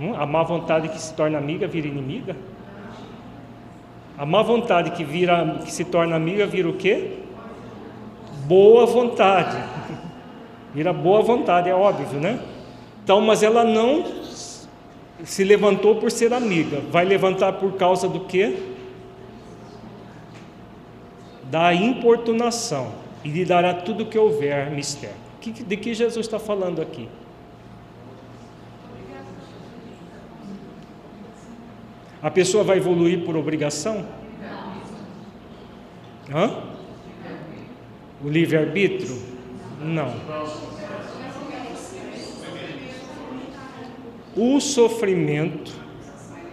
Hum? A má vontade que se torna amiga vira inimiga? A má vontade que, vira, que se torna amiga vira o quê? Boa vontade. Vira boa vontade, é óbvio, né? Então, mas ela não se levantou por ser amiga. Vai levantar por causa do quê? Da importunação. E lhe dará tudo o que houver mistério. De que Jesus está falando aqui? A pessoa vai evoluir por obrigação? Hã? O livre-arbítrio? Não. O sofrimento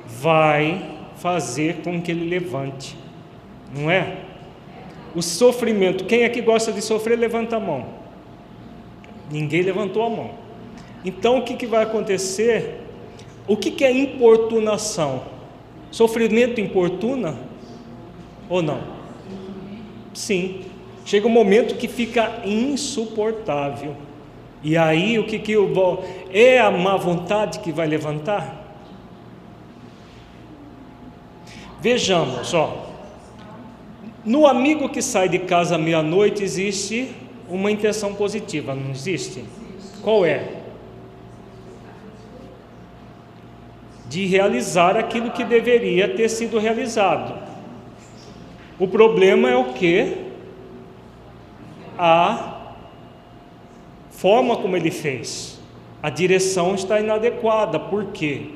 vai fazer com que ele levante, não é? O sofrimento, quem é que gosta de sofrer, levanta a mão. Ninguém levantou a mão. Então o que, que vai acontecer? O que, que é importunação? Sofrimento importuna ou não? Sim. Chega um momento que fica insuportável. E aí o que que vou é a má vontade que vai levantar? Vejamos, ó. No amigo que sai de casa meia-noite existe uma intenção positiva, não existe? Qual é? De realizar aquilo que deveria ter sido realizado. O problema é o que? A forma como ele fez. A direção está inadequada. Por quê?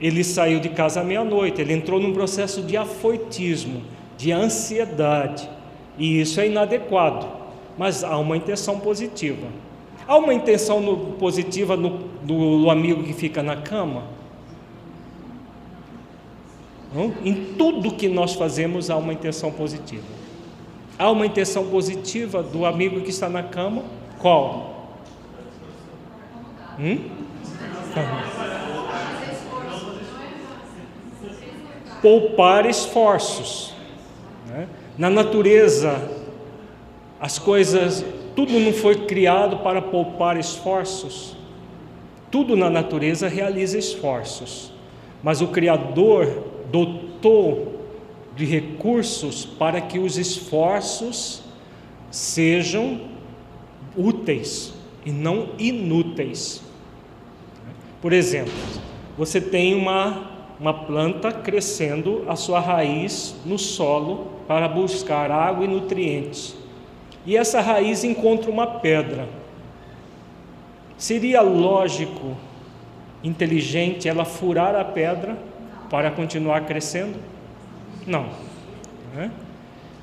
Ele saiu de casa à meia-noite, ele entrou num processo de afoitismo, de ansiedade, e isso é inadequado. Mas há uma intenção positiva. Há uma intenção no, positiva no, do, amigo que fica na cama? Não? Em tudo que nós fazemos há uma intenção positiva. Há uma intenção positiva do amigo que está na cama? Qual? Hum? Poupar esforços. Né? Na natureza, as coisas tudo não foi criado para poupar esforços. Tudo na natureza realiza esforços, mas o Criador dotou de recursos para que os esforços sejam úteis e não inúteis. Por exemplo, você tem uma, uma planta crescendo a sua raiz no solo para buscar água e nutrientes e essa raiz encontra uma pedra. Seria lógico, inteligente ela furar a pedra para continuar crescendo? Não.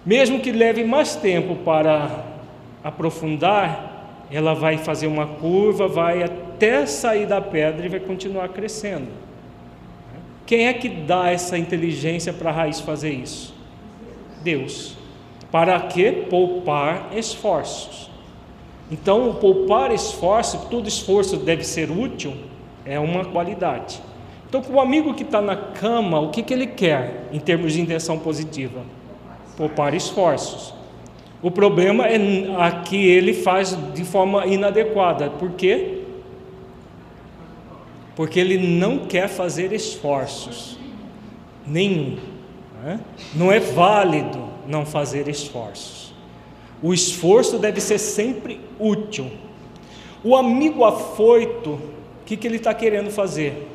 Mesmo que leve mais tempo para aprofundar, ela vai fazer uma curva, vai até sair da pedra e vai continuar crescendo. Quem é que dá essa inteligência para a raiz fazer isso? Deus. Para que poupar esforços? Então, poupar esforço, todo esforço deve ser útil, é uma qualidade. Então, o amigo que está na cama, o que, que ele quer em termos de intenção positiva? Poupar esforços. O problema é aqui ele faz de forma inadequada. Por quê? Porque ele não quer fazer esforços nenhum. Né? Não é válido não fazer esforços. O esforço deve ser sempre útil. O amigo afoito, o que, que ele está querendo fazer?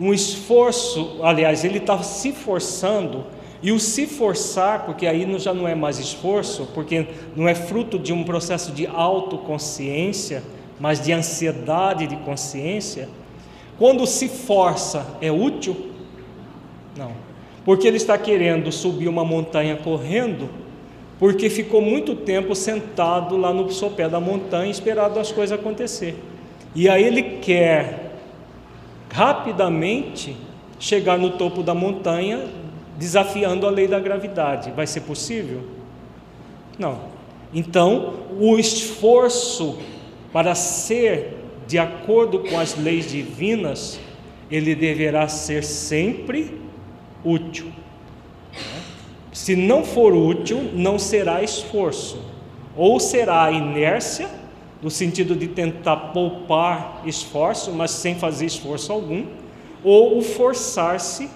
Um esforço, aliás, ele está se forçando, e o se forçar, porque aí já não é mais esforço, porque não é fruto de um processo de autoconsciência, mas de ansiedade de consciência. Quando se força, é útil? Não porque ele está querendo subir uma montanha correndo, porque ficou muito tempo sentado lá no sopé da montanha esperando as coisas acontecer. E aí ele quer rapidamente chegar no topo da montanha, desafiando a lei da gravidade. Vai ser possível? Não. Então, o esforço para ser de acordo com as leis divinas, ele deverá ser sempre útil. Se não for útil, não será esforço, ou será inércia, no sentido de tentar poupar esforço, mas sem fazer esforço algum, ou o forçar-se,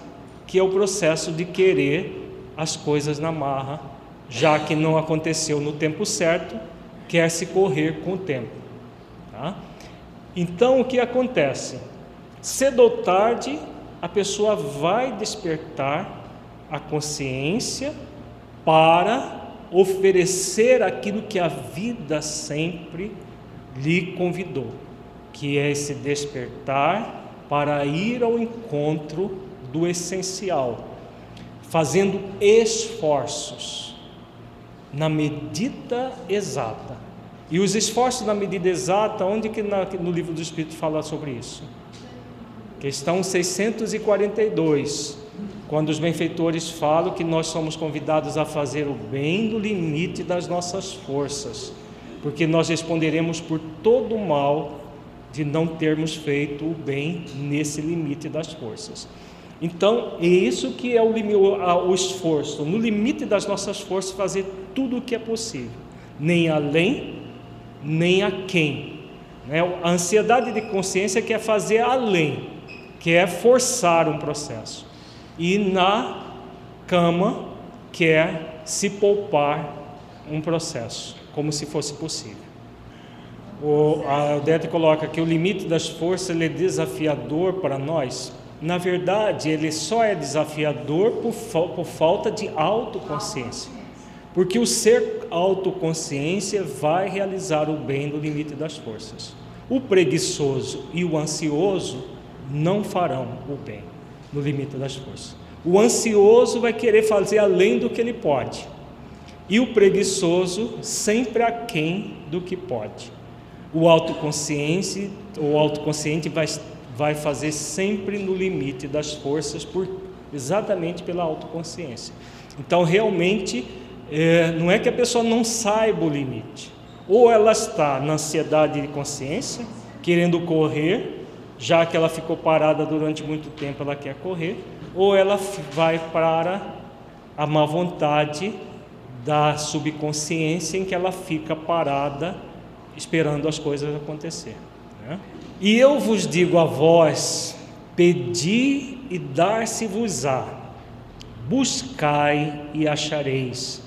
que é o processo de querer as coisas na marra, já que não aconteceu no tempo certo, quer se correr com o tempo. Tá? Então o que acontece? Cedo ou tarde, a pessoa vai despertar a consciência para oferecer aquilo que a vida sempre lhe convidou, que é esse despertar para ir ao encontro do essencial, fazendo esforços na medida exata. E os esforços na medida exata, onde que no livro do Espírito fala sobre isso? Questão 642, quando os benfeitores falam que nós somos convidados a fazer o bem no limite das nossas forças, porque nós responderemos por todo o mal de não termos feito o bem nesse limite das forças. Então, é isso que é o, o esforço, no limite das nossas forças, fazer tudo o que é possível, nem além, nem a quem. Né? A ansiedade de consciência quer fazer além, quer forçar um processo, e na cama quer se poupar um processo, como se fosse possível. O, a coloca que o limite das forças é desafiador para nós. Na verdade, ele só é desafiador por, por falta de autoconsciência. Porque o ser autoconsciência vai realizar o bem no limite das forças. O preguiçoso e o ansioso não farão o bem no limite das forças. O ansioso vai querer fazer além do que ele pode, e o preguiçoso sempre aquém do que pode. O autoconsciente, o autoconsciente vai, vai fazer sempre no limite das forças, por, exatamente pela autoconsciência. Então, realmente, é, não é que a pessoa não saiba o limite, ou ela está na ansiedade de consciência, querendo correr, já que ela ficou parada durante muito tempo, ela quer correr, ou ela vai para a má vontade da subconsciência em que ela fica parada esperando as coisas acontecer. Né? E eu vos digo a vós: pedi e dar-se-vos-á, buscai e achareis,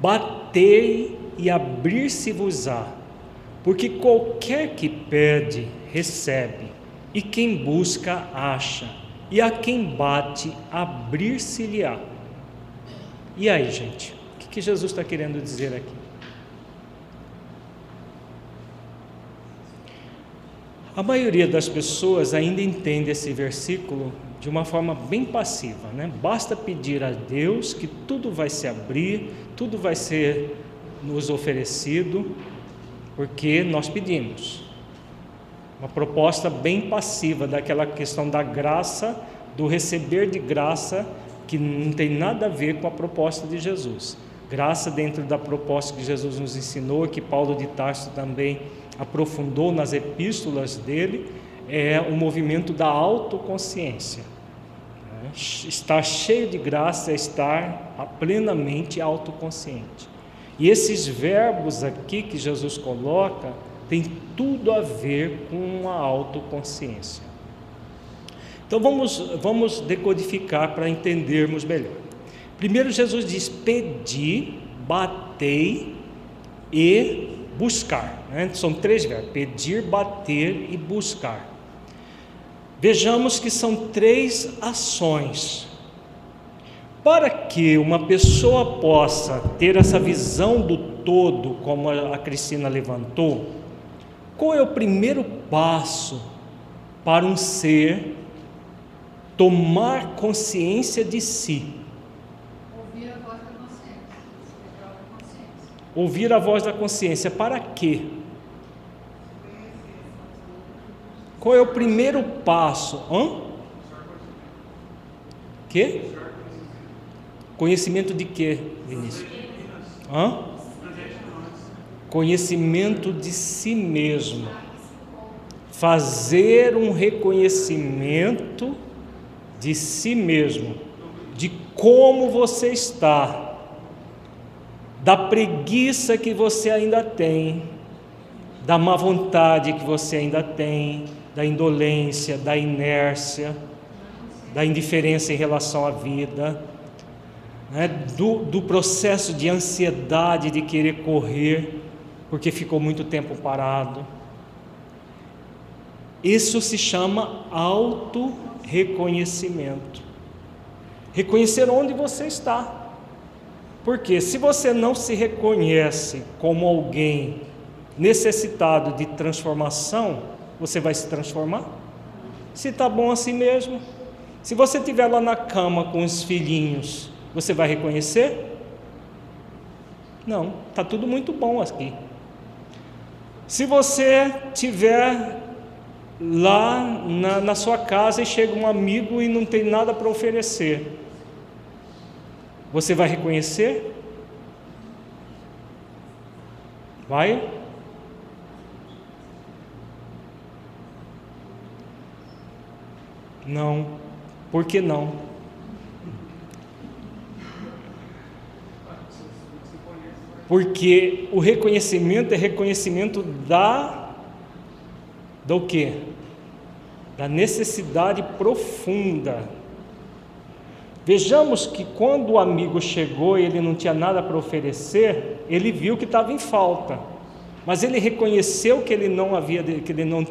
batei e abrir-se-vos-á, porque qualquer que pede, recebe, e quem busca, acha, e a quem bate, abrir-se-lhe-á. E aí, gente, que, Jesus está querendo dizer aqui? A maioria das pessoas ainda entende esse versículo de uma forma bem passiva, né? Basta pedir a Deus que tudo vai se abrir, tudo vai ser nos oferecido, porque nós pedimos. Uma proposta bem passiva daquela questão da graça, do receber de graça, que não tem nada a ver com a proposta de Jesus. Graça dentro da proposta que Jesus nos ensinou, que Paulo de Tarso também aprofundou nas epístolas dele, é o movimento da autoconsciência. Estar cheio de graça é estar plenamente autoconsciente. E esses verbos aqui que Jesus coloca tem tudo a ver com a autoconsciência. Então vamos, vamos decodificar para entendermos melhor. Primeiro, Jesus diz: pedi, batei e buscar. Né? São três verbos: pedir, bater e buscar. Vejamos que são três ações. Para que uma pessoa possa ter essa visão do todo, como a Cristina levantou, qual é o primeiro passo para um ser tomar consciência de si? Ouvir a voz da consciência. Ouvir a voz da consciência. Para quê? Qual é o primeiro passo? Hã? Que? Conhecimento de quê, Vinícius? Hã? conhecimento de si mesmo, fazer um reconhecimento de si mesmo, de como você está, da preguiça que você ainda tem, da má vontade que você ainda tem, da indolência, da inércia, da indiferença em relação à vida, né? do, do processo de ansiedade de querer correr porque ficou muito tempo parado. Isso se chama auto-reconhecimento. Reconhecer onde você está. Porque se você não se reconhece como alguém necessitado de transformação, você vai se transformar? Se está bom assim mesmo. Se você estiver lá na cama com os filhinhos, você vai reconhecer? Não, está tudo muito bom aqui. Se você tiver lá na, na, sua casa e chega um amigo e não tem nada para oferecer, você vai reconhecer? Vai? Não. Por que não? Porque o reconhecimento é reconhecimento da do quê? Da necessidade profunda. Vejamos que quando o amigo chegou e ele não tinha nada para oferecer, ele viu que estava em falta. mas ele reconheceu que ele não havia, que ele não,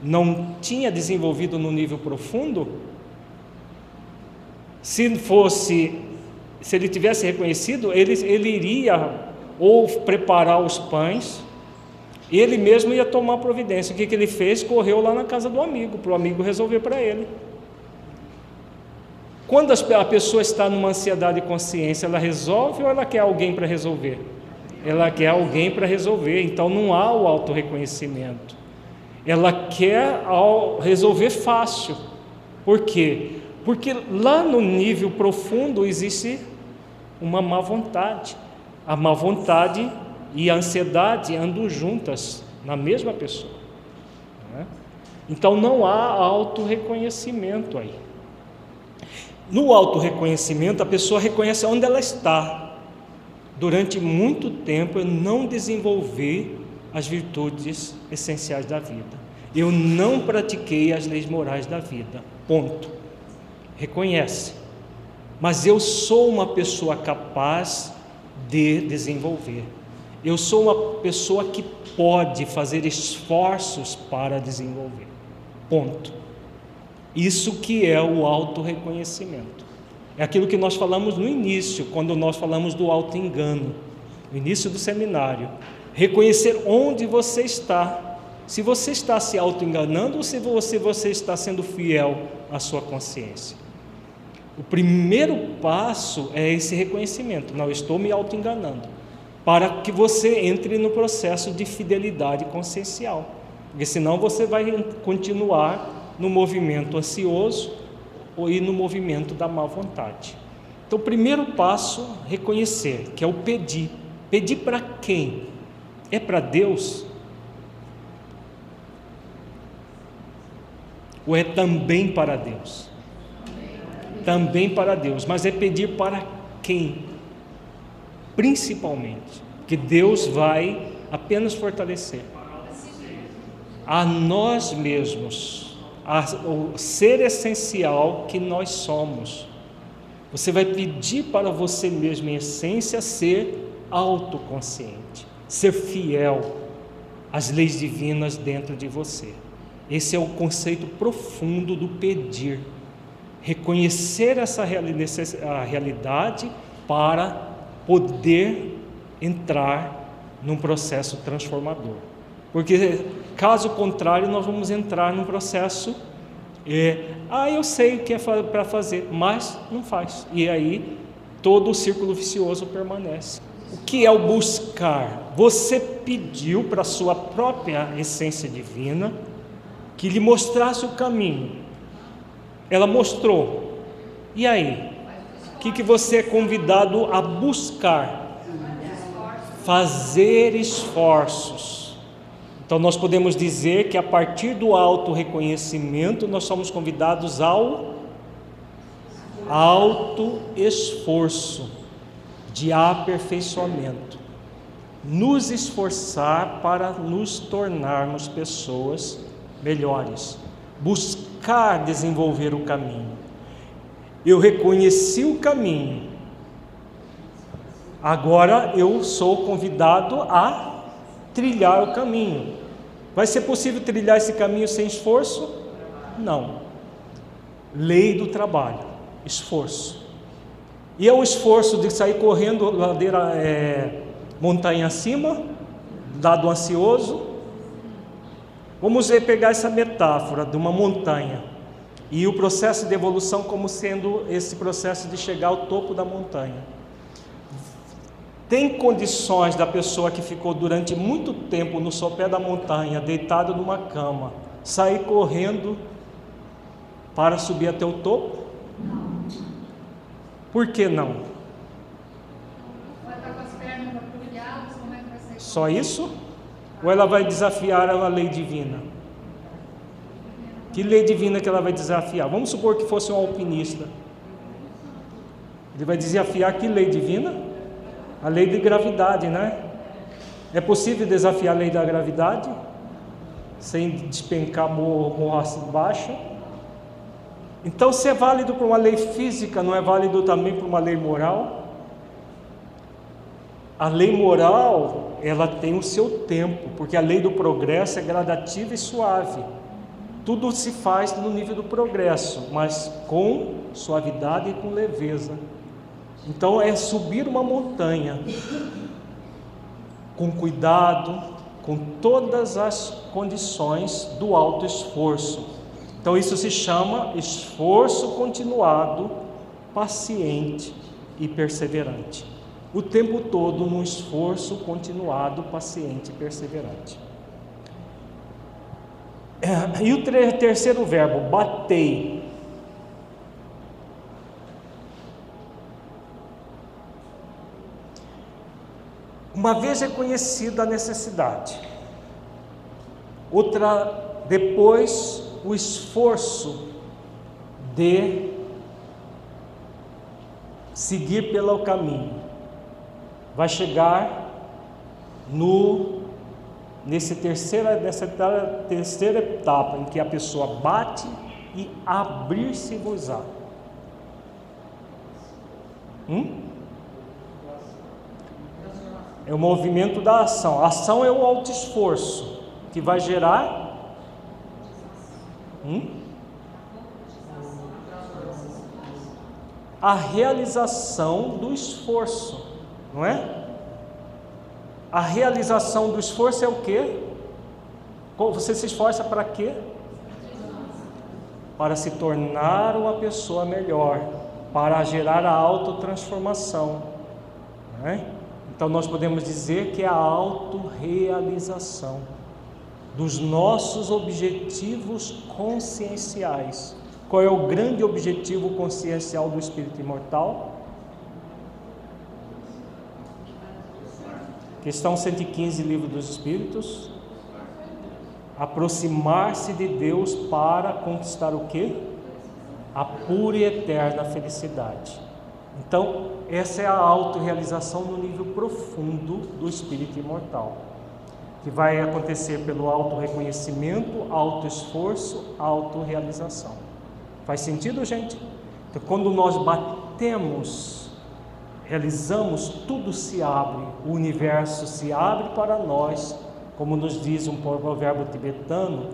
não tinha desenvolvido no nível profundo. Se fosse, se ele tivesse reconhecido, ele, ele iria ou preparar os pães, ele mesmo ia tomar providência. O que, que ele fez? Correu lá na casa do amigo, para o amigo resolver para ele. Quando a pessoa está numa ansiedade de consciência, ela resolve ou ela quer alguém para resolver? Ela quer alguém para resolver, então não há o autorreconhecimento. Ela quer resolver fácil. Por quê? Porque lá no nível profundo existe uma má vontade. A má vontade e a ansiedade andam juntas na mesma pessoa. Não é? Então não há autorreconhecimento aí. No autorreconhecimento, a pessoa reconhece onde ela está. Durante muito tempo eu não desenvolvi as virtudes essenciais da vida. Eu não pratiquei as leis morais da vida. Ponto. Reconhece. Mas eu sou uma pessoa capaz de desenvolver. Eu sou uma pessoa que pode fazer esforços para desenvolver. Ponto. Isso que é o auto-reconhecimento. É aquilo que nós falamos no início, quando nós falamos do auto-engano, no início do seminário. Reconhecer onde você está. Se você está se auto-enganando ou se você, você está sendo fiel à sua consciência. O primeiro passo é esse reconhecimento. Não, estou me auto-enganando. Para que você entre no processo de fidelidade consciencial. Porque senão você vai continuar no movimento ansioso ou e no movimento da má vontade. Então, o primeiro passo, reconhecer, que é o pedir. Pedir para quem? É para Deus? Ou é também para Deus? Também para Deus, mas é pedir para quem? Principalmente, que Deus vai apenas fortalecer a nós mesmos o ser essencial que nós somos. Você vai pedir para você mesmo, em essência, ser autoconsciente, ser fiel às leis divinas dentro de você. Esse é o conceito profundo do pedir. Reconhecer essa realidade para poder entrar num processo transformador. Porque, caso contrário, nós vamos entrar num processo. É, ah, eu sei o que é para fazer, mas não faz. E aí todo o círculo vicioso permanece. O que é o buscar? Você pediu para a sua própria essência divina que lhe mostrasse o caminho. Ela mostrou. E aí? O que, que você é convidado a buscar? Fazer esforços então, nós podemos dizer que a partir do auto-reconhecimento, nós somos convidados ao auto-esforço de aperfeiçoamento. Nos esforçar para nos tornarmos pessoas melhores, buscar desenvolver o caminho. Eu reconheci o caminho, agora eu sou convidado a trilhar o caminho. Vai ser possível trilhar esse caminho sem esforço? Não. Lei do trabalho, esforço. E é o esforço de sair correndo ladeira, é, montanha acima, dado ansioso. Vamos pegar essa metáfora de uma montanha e o processo de evolução como sendo esse processo de chegar ao topo da montanha. Tem condições da pessoa que ficou durante muito tempo no sopé da montanha, deitado numa cama, sair correndo para subir até o topo? Por que não? Só isso? Ou ela vai desafiar a lei divina? Que lei divina que ela vai desafiar? Vamos supor que fosse um alpinista. Ele vai desafiar que lei divina? A lei de gravidade, né? É possível desafiar a lei da gravidade sem despencar morro baixo? Então, se é válido para uma lei física, não é válido também para uma lei moral? a lei moral, ela tem o seu tempo, porque a lei do progresso é gradativa e suave. Tudo se faz no nível do progresso, mas com suavidade e com leveza. Então é subir uma montanha com cuidado, com todas as condições do alto esforço. Então isso se chama esforço continuado, paciente e perseverante. O tempo todo num esforço continuado, paciente e perseverante. É, e o terceiro verbo, batei. Uma vez reconhecida a necessidade, outra, depois o esforço de seguir pelo caminho, vai chegar no nesse terceira, nessa terceira etapa em que a pessoa bate e abrir-se-vos-á. Hum? É o movimento da ação. A ação é o alto esforço que vai gerar hum? a realização do esforço, não é? A realização do esforço é o quê? Você se esforça para quê? Para se tornar uma pessoa melhor, para gerar a autotransformação. Não é? Então nós podemos dizer que é a autorrealização dos nossos objetivos conscienciais. Qual é o grande objetivo consciencial do espírito imortal? Questão 115, Livro dos Espíritos. Aproximar-se de Deus para conquistar o quê? A pura e eterna felicidade. Então, essa é a autorrealização no nível profundo do espírito imortal, que vai acontecer pelo autorreconhecimento, autoesforço, autorrealização. Faz sentido, gente? Então, quando nós batemos, realizamos, tudo se abre, o universo se abre para nós, como nos diz um provérbio tibetano,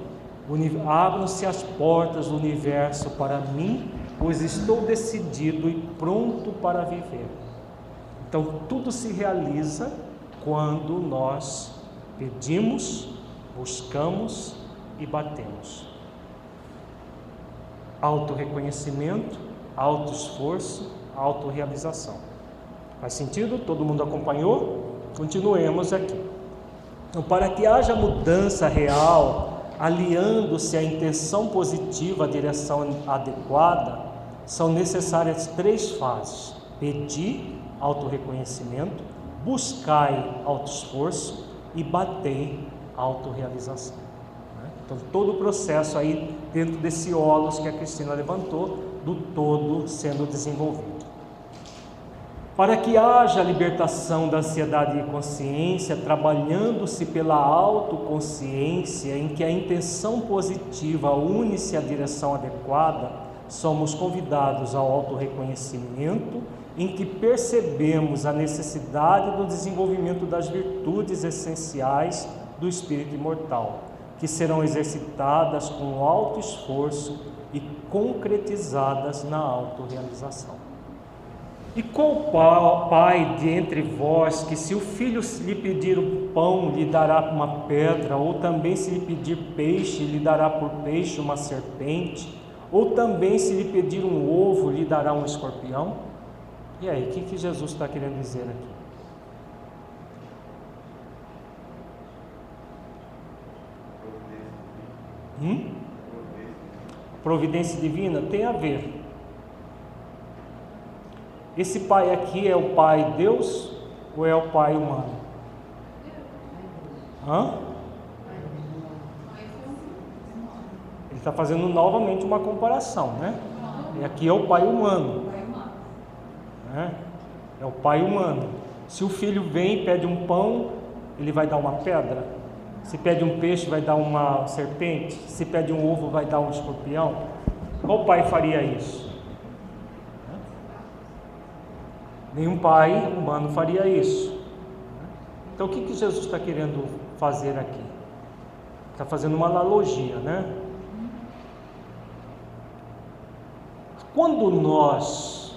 abram-se as portas do universo para mim pois estou decidido e pronto para viver. Então, tudo se realiza quando nós pedimos, buscamos e batemos. Auto-reconhecimento, auto-esforço, autorrealização. Faz sentido? Todo mundo acompanhou? Continuemos aqui. Então, para que haja mudança real, aliando-se à intenção positiva, à direção adequada, são necessárias três fases: pedir, autorreconhecimento, buscai autoesforço e batei autorrealização. Né? Então, todo o processo aí dentro desse ólos que a Cristina levantou, do todo sendo desenvolvido. Para que haja libertação da ansiedade e consciência, trabalhando-se pela autoconsciência, em que a intenção positiva une-se à direção adequada, somos convidados ao autorreconhecimento, em que percebemos a necessidade do desenvolvimento das virtudes essenciais do espírito imortal, que serão exercitadas com alto esforço e concretizadas na autorrealização. E qual pai de entre vós que, se o filho lhe pedir o pão, lhe dará uma pedra, ou também se lhe pedir peixe, lhe dará por peixe uma serpente? Ou também, se lhe pedir um ovo, lhe dará um escorpião? E aí, o que, que Jesus está querendo dizer aqui? Hum? Providência divina tem a ver. Esse pai aqui é o pai Deus ou é o pai humano? Hã? Está fazendo novamente uma comparação, né? E aqui é o pai humano. Né? É o pai humano. Se o filho vem e pede um pão, ele vai dar uma pedra. Se pede um peixe, vai dar uma serpente. Se pede um ovo, vai dar um escorpião. Qual pai faria isso? Nenhum pai humano faria isso. Então, o que, que Jesus está querendo fazer aqui? Está fazendo uma analogia, né? Quando nós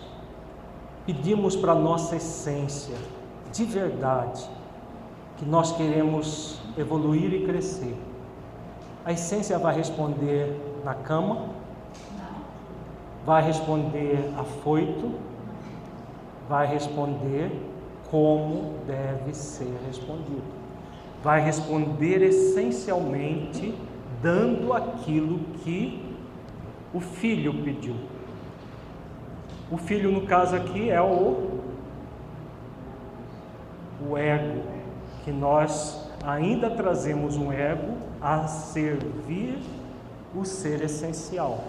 pedimos para a nossa essência, de verdade, que nós queremos evoluir e crescer, a essência vai responder na cama, vai responder afoito, vai responder como deve ser respondido. Vai responder essencialmente dando aquilo que o filho pediu. O filho, no caso aqui, é o, o ego, que nós ainda trazemos um ego a servir o ser essencial,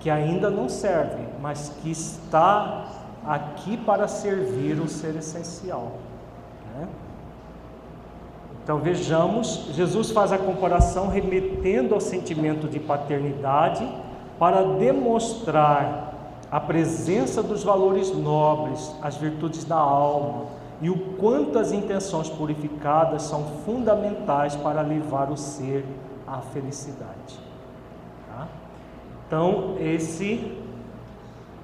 que ainda não serve, mas que está aqui para servir o ser essencial. Né? Então vejamos, Jesus faz a comparação remetendo ao sentimento de paternidade para demonstrar a presença dos valores nobres, as virtudes da alma e o quanto as intenções purificadas são fundamentais para levar o ser à felicidade. Tá? Então, esse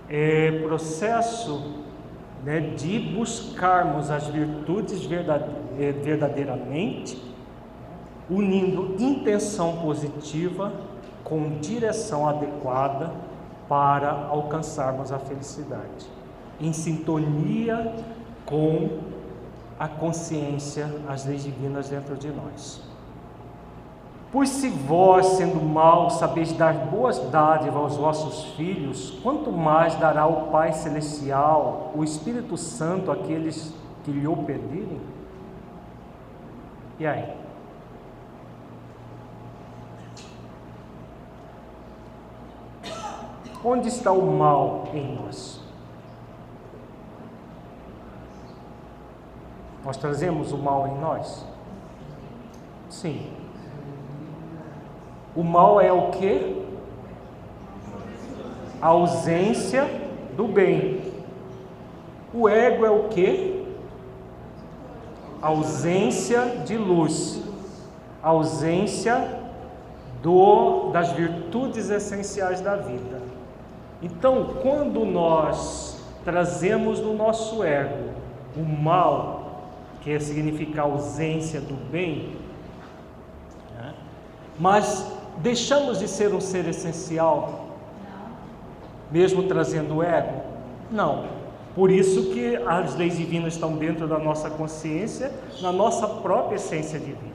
é, processo né, de buscarmos as virtudes é, verdadeiramente, unindo intenção positiva com direção adequada para alcançarmos a felicidade, em sintonia com a consciência, as leis divinas dentro de nós. Pois se vós, sendo mal, sabeis dar boas dádivas aos vossos filhos, quanto mais dará o Pai Celestial, o Espírito Santo, àqueles que lhe o pedirem? E aí? Onde está o mal em nós? Nós trazemos o mal em nós? Sim. O mal é o que? A ausência do bem. O ego é o que? Ausência de luz. Ausência do, das virtudes essenciais da vida. Então, quando nós trazemos no nosso ego o mal, que significa ausência do bem, né? mas deixamos de ser um ser essencial, mesmo trazendo o ego? Não. Por isso que as leis divinas estão dentro da nossa consciência, na nossa própria essência divina.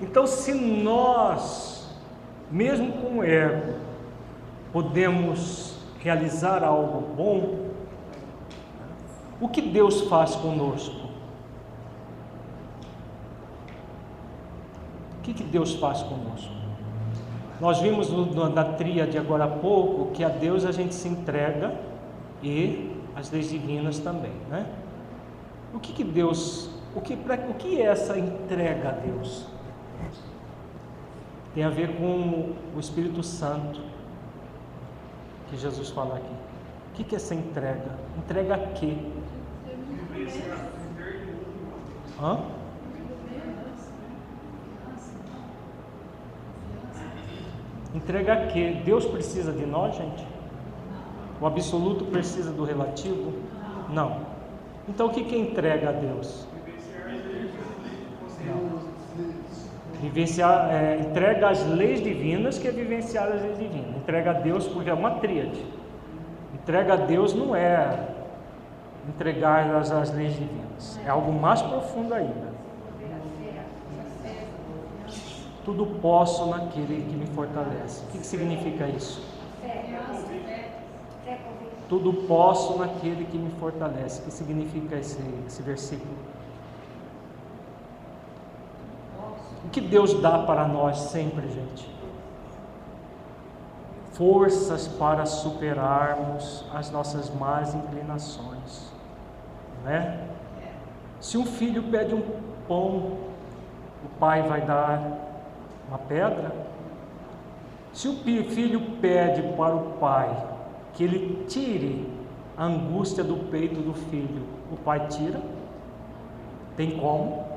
Então, se nós, mesmo com o ego, podemos realizar algo bom, o que Deus faz conosco? O que, que Deus faz conosco? Nós vimos na tríade agora há pouco que a Deus a gente se entrega e as leis divinas também, né? O que, que Deus, o que, pra, o que é essa entrega a Deus? Tem a ver com o Espírito Santo que Jesus fala aqui. O que, é essa entrega? Entrega a quê? Hã? Entrega a quê? Deus precisa de nós, gente? O absoluto precisa do relativo? Não. Então o que é entrega a Deus? Vivenciar, é, entrega as leis divinas, que é vivenciar as leis divinas. Entrega a Deus, porque é uma tríade. Entrega a Deus não é entregar as, as leis divinas, é algo mais profundo ainda. Tudo posso naquele que me fortalece. O que, que significa isso? Tudo posso naquele que me fortalece. O que significa esse, esse versículo? O que Deus dá para nós sempre, gente? Forças para superarmos as nossas más inclinações, né? Se um filho pede um pão, o pai vai dar uma pedra? Se o filho pede para o pai que ele tire a angústia do peito do filho, o pai tira? Tem como?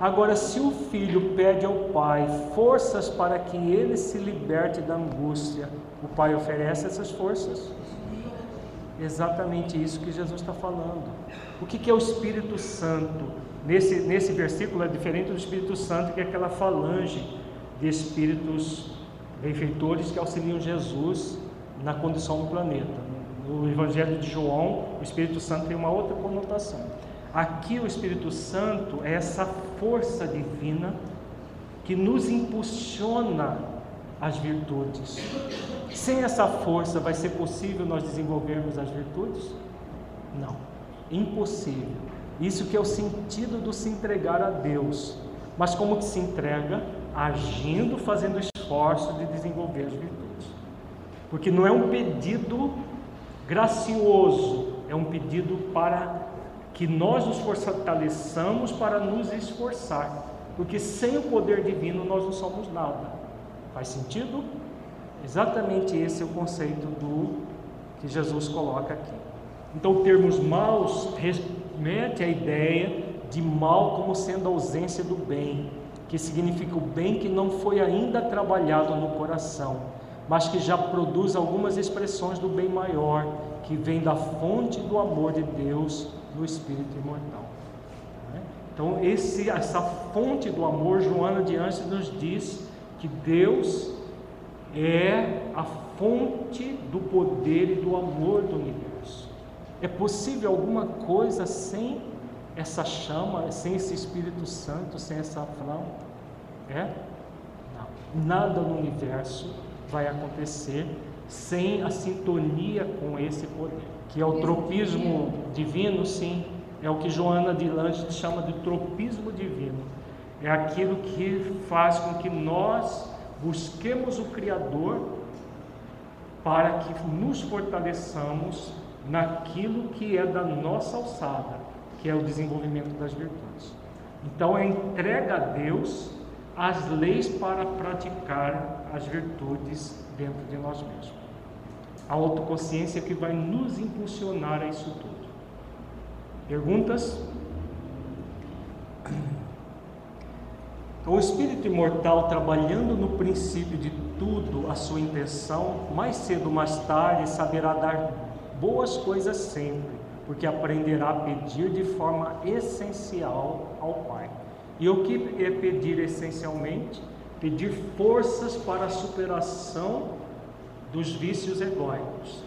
Agora, se o filho pede ao pai forças para que ele se liberte da angústia, o pai oferece essas forças? Exatamente isso que Jesus está falando. O que, que é o Espírito Santo? Nesse, nesse versículo é diferente do Espírito Santo, que é aquela falange de espíritos benfeitores que auxiliam Jesus na condição do planeta. No Evangelho de João, o Espírito Santo tem uma outra conotação. Aqui, o Espírito Santo é essa força divina que nos impulsiona as virtudes. Sem essa força, vai ser possível nós desenvolvermos as virtudes? Não, impossível. Isso que é o sentido do se entregar a Deus. Mas como que se entrega? Agindo, fazendo esforço de desenvolver as virtudes. Porque não é um pedido gracioso, é um pedido para que nós nos fortaleçamos para nos esforçar. Porque sem o poder divino nós não somos nada. Faz sentido? Exatamente esse é o conceito do que Jesus coloca aqui. Então, termos maus remete à ideia de mal como sendo a ausência do bem, que significa o bem que não foi ainda trabalhado no coração, mas que já produz algumas expressões do bem maior, que vem da fonte do amor de Deus no Espírito imortal. Né? Então, esse, essa fonte do amor, Joana de Anjos nos diz que Deus é a fonte do poder e do amor do universo. É possível alguma coisa sem essa chama, sem esse Espírito Santo, sem essa flama? É? Não. Nada no universo vai acontecer sem a sintonia com esse poder, que é o tropismo divino, sim, é o que Joana de Lange chama de tropismo divino. É aquilo que faz com que nós busquemos o Criador para que nos fortaleçamos naquilo que é da nossa alçada, que é o desenvolvimento das virtudes. Então é entrega a Deus as leis para praticar as virtudes dentro de nós mesmos. A autoconsciência que vai nos impulsionar a isso tudo. Perguntas? O espírito imortal, trabalhando no princípio de tudo, a sua intenção, mais cedo ou mais tarde, saberá dar boas coisas sempre, porque aprenderá a pedir de forma essencial ao Pai. E o que é pedir essencialmente? Pedir forças para a superação dos vícios egóicos,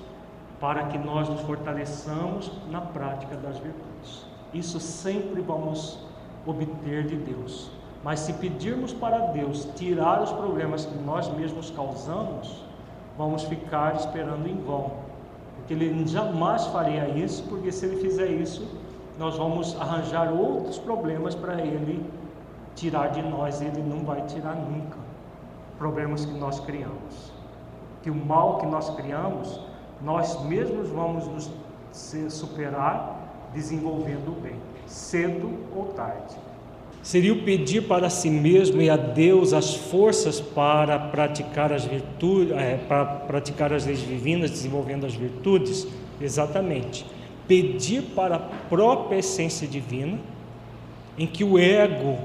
para que nós nos fortaleçamos na prática das virtudes. Isso sempre vamos obter de Deus. Mas se pedirmos para Deus tirar os problemas que nós mesmos causamos, vamos ficar esperando em vão. Porque Ele jamais faria isso, porque se Ele fizer isso, nós vamos arranjar outros problemas para Ele tirar de nós. Ele não vai tirar nunca problemas que nós criamos. Que o mal que nós criamos, nós mesmos vamos nos superar desenvolvendo o bem, cedo ou tarde seria o pedir para si mesmo e a Deus as forças para praticar as virtudes, é, para praticar as leis divinas, desenvolvendo as virtudes? Exatamente. Pedir para a própria essência divina, em que o ego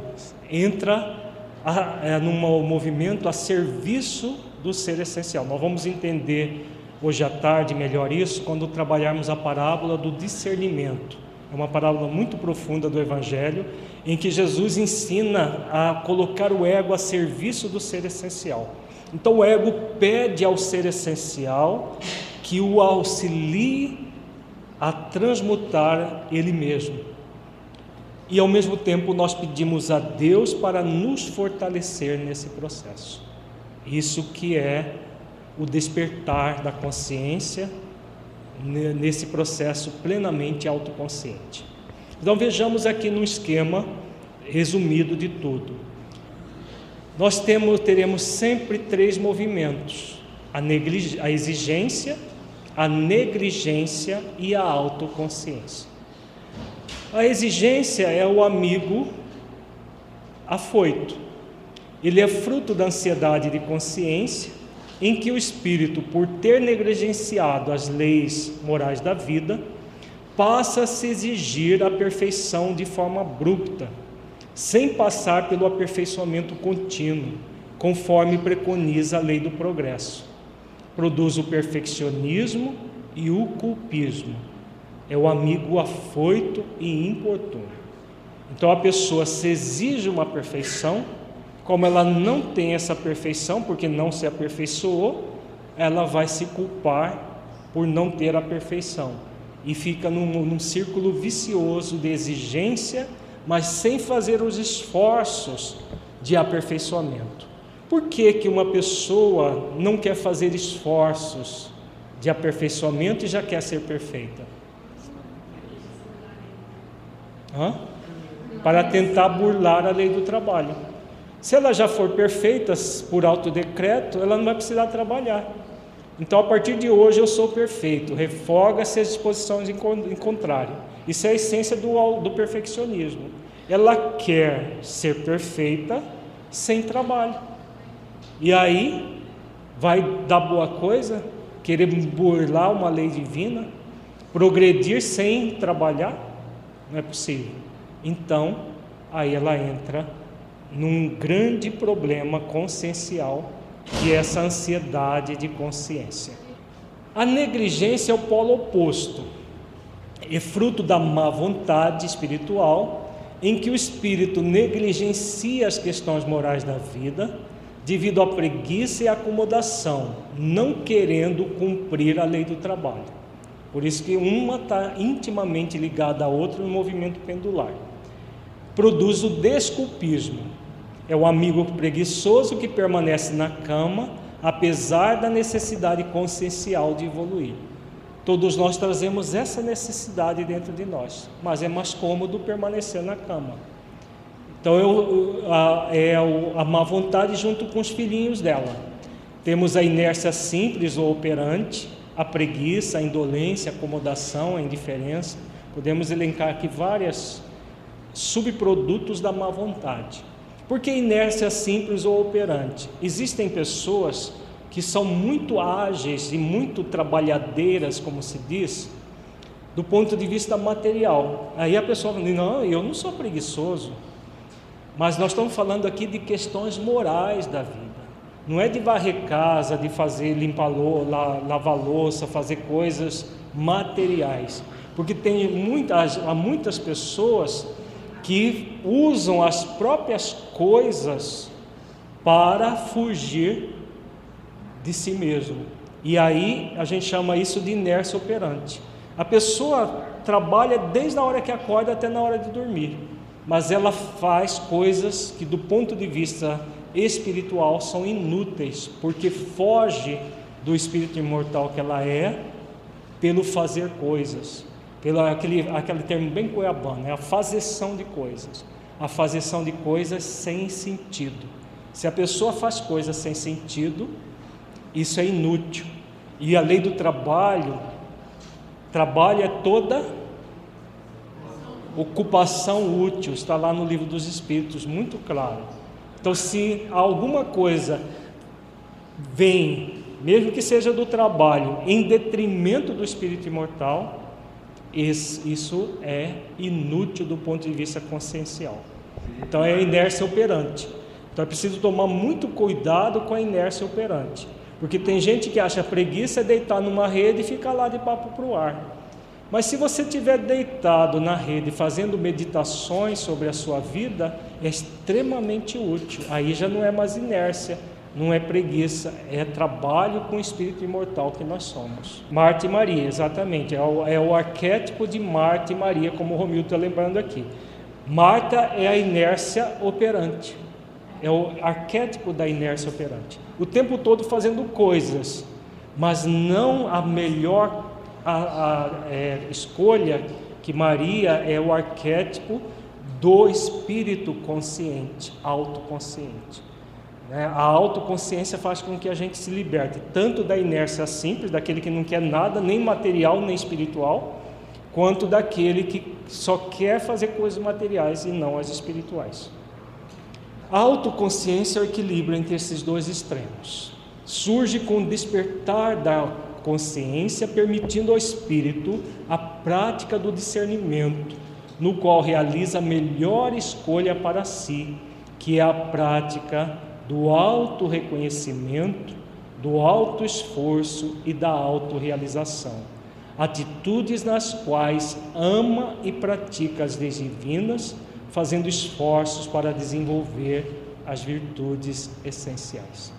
entra a, é, num movimento a serviço do ser essencial. Nós vamos entender hoje à tarde melhor isso quando trabalharmos a parábola do discernimento. É uma parábola muito profunda do Evangelho em que Jesus ensina a colocar o ego a serviço do ser essencial. Então o ego pede ao ser essencial que o auxilie a transmutar ele mesmo. E ao mesmo tempo nós pedimos a Deus para nos fortalecer nesse processo. Isso que é o despertar da consciência nesse processo plenamente autoconsciente. Então vejamos aqui no esquema resumido de tudo. Nós temos, teremos sempre três movimentos: a, a exigência, a negligência e a autoconsciência. A exigência é o amigo afoito. Ele é fruto da ansiedade de consciência, em que o espírito, por ter negligenciado as leis morais da vida, passa a se exigir a perfeição de forma abrupta, sem passar pelo aperfeiçoamento contínuo, conforme preconiza a lei do progresso. Produz o perfeccionismo e o culpismo. É o amigo afoito e importuno. Então a pessoa se exige uma perfeição, como ela não tem essa perfeição, porque não se aperfeiçoou, ela vai se culpar por não ter a perfeição e fica num, num círculo vicioso de exigência, mas sem fazer os esforços de aperfeiçoamento. Por que, que uma pessoa não quer fazer esforços de aperfeiçoamento e já quer ser perfeita? Hã? Para tentar burlar a lei do trabalho. Se ela já for perfeita por autodecreto, ela não vai precisar trabalhar. Então, a partir de hoje, eu sou perfeito. Refoga-se as disposições em contrário. Isso é a essência do, do perfeccionismo. Ela quer ser perfeita sem trabalho. E aí, vai dar boa coisa? Querer burlar uma lei divina? Progredir sem trabalhar? Não é possível. Então, aí ela entra num grande problema consciencial que é essa ansiedade de consciência. A negligência é o polo oposto, é fruto da má vontade espiritual, em que o espírito negligencia as questões morais da vida, devido à preguiça e acomodação, não querendo cumprir a lei do trabalho. Por isso que uma está intimamente ligada à outra no movimento pendular. Produz o desculpismo, é o amigo preguiçoso que permanece na cama, apesar da necessidade consciencial de evoluir. Todos nós trazemos essa necessidade dentro de nós, mas é mais cômodo permanecer na cama. Então eu, a, é a má vontade junto com os filhinhos dela. Temos a inércia simples ou operante, a preguiça, a indolência, a acomodação, a indiferença. Podemos elencar aqui vários subprodutos da má vontade. Por que inércia simples ou operante? Existem pessoas que são muito ágeis e muito trabalhadeiras, como se diz, do ponto de vista material. Aí a pessoa fala: não, eu não sou preguiçoso. Mas nós estamos falando aqui de questões morais da vida. Não é de varrer casa, de fazer limpar lavar louça, fazer coisas materiais. Porque tem muitas, há muitas pessoas que usam as próprias coisas para fugir de si mesmo. E aí a gente chama isso de inércia operante. A pessoa trabalha desde a hora que acorda até na hora de dormir, mas ela faz coisas que, do ponto de vista espiritual, são inúteis, porque foge do espírito imortal que ela é pelo fazer coisas pelo aquele, aquele termo bem cuiabano, é a fazeção de coisas. A fazeção de coisas sem sentido. Se a pessoa faz coisas sem sentido, isso é inútil. E a lei do trabalho, trabalho é toda ocupação útil, está lá no livro dos Espíritos, muito claro. Então, se alguma coisa vem, mesmo que seja do trabalho, em detrimento do espírito imortal, isso é inútil do ponto de vista consciencial. Então é a inércia operante. Então é preciso tomar muito cuidado com a inércia operante. Porque tem gente que acha preguiça é deitar numa rede e ficar lá de papo para o ar. Mas se você estiver deitado na rede fazendo meditações sobre a sua vida, é extremamente útil. Aí já não é mais inércia, não é preguiça, é trabalho com o espírito imortal que nós somos. Marta e Maria, exatamente, é o, é o arquétipo de Marta e Maria, como o Romildo está lembrando aqui. Marta é a inércia operante, é o arquétipo da inércia operante. O tempo todo fazendo coisas, mas não a melhor a, a, é, escolha que Maria é o arquétipo do espírito consciente, autoconsciente. Né? A autoconsciência faz com que a gente se liberte tanto da inércia simples, daquele que não quer nada, nem material nem espiritual, quanto daquele que só quer fazer coisas materiais e não as espirituais. A autoconsciência é o equilíbrio entre esses dois extremos. Surge com o despertar da consciência, permitindo ao espírito a prática do discernimento, no qual realiza a melhor escolha para si, que é a prática do auto-reconhecimento, do auto-esforço e da autorrealização. Atitudes nas quais ama e pratica as leis divinas, fazendo esforços para desenvolver as virtudes essenciais.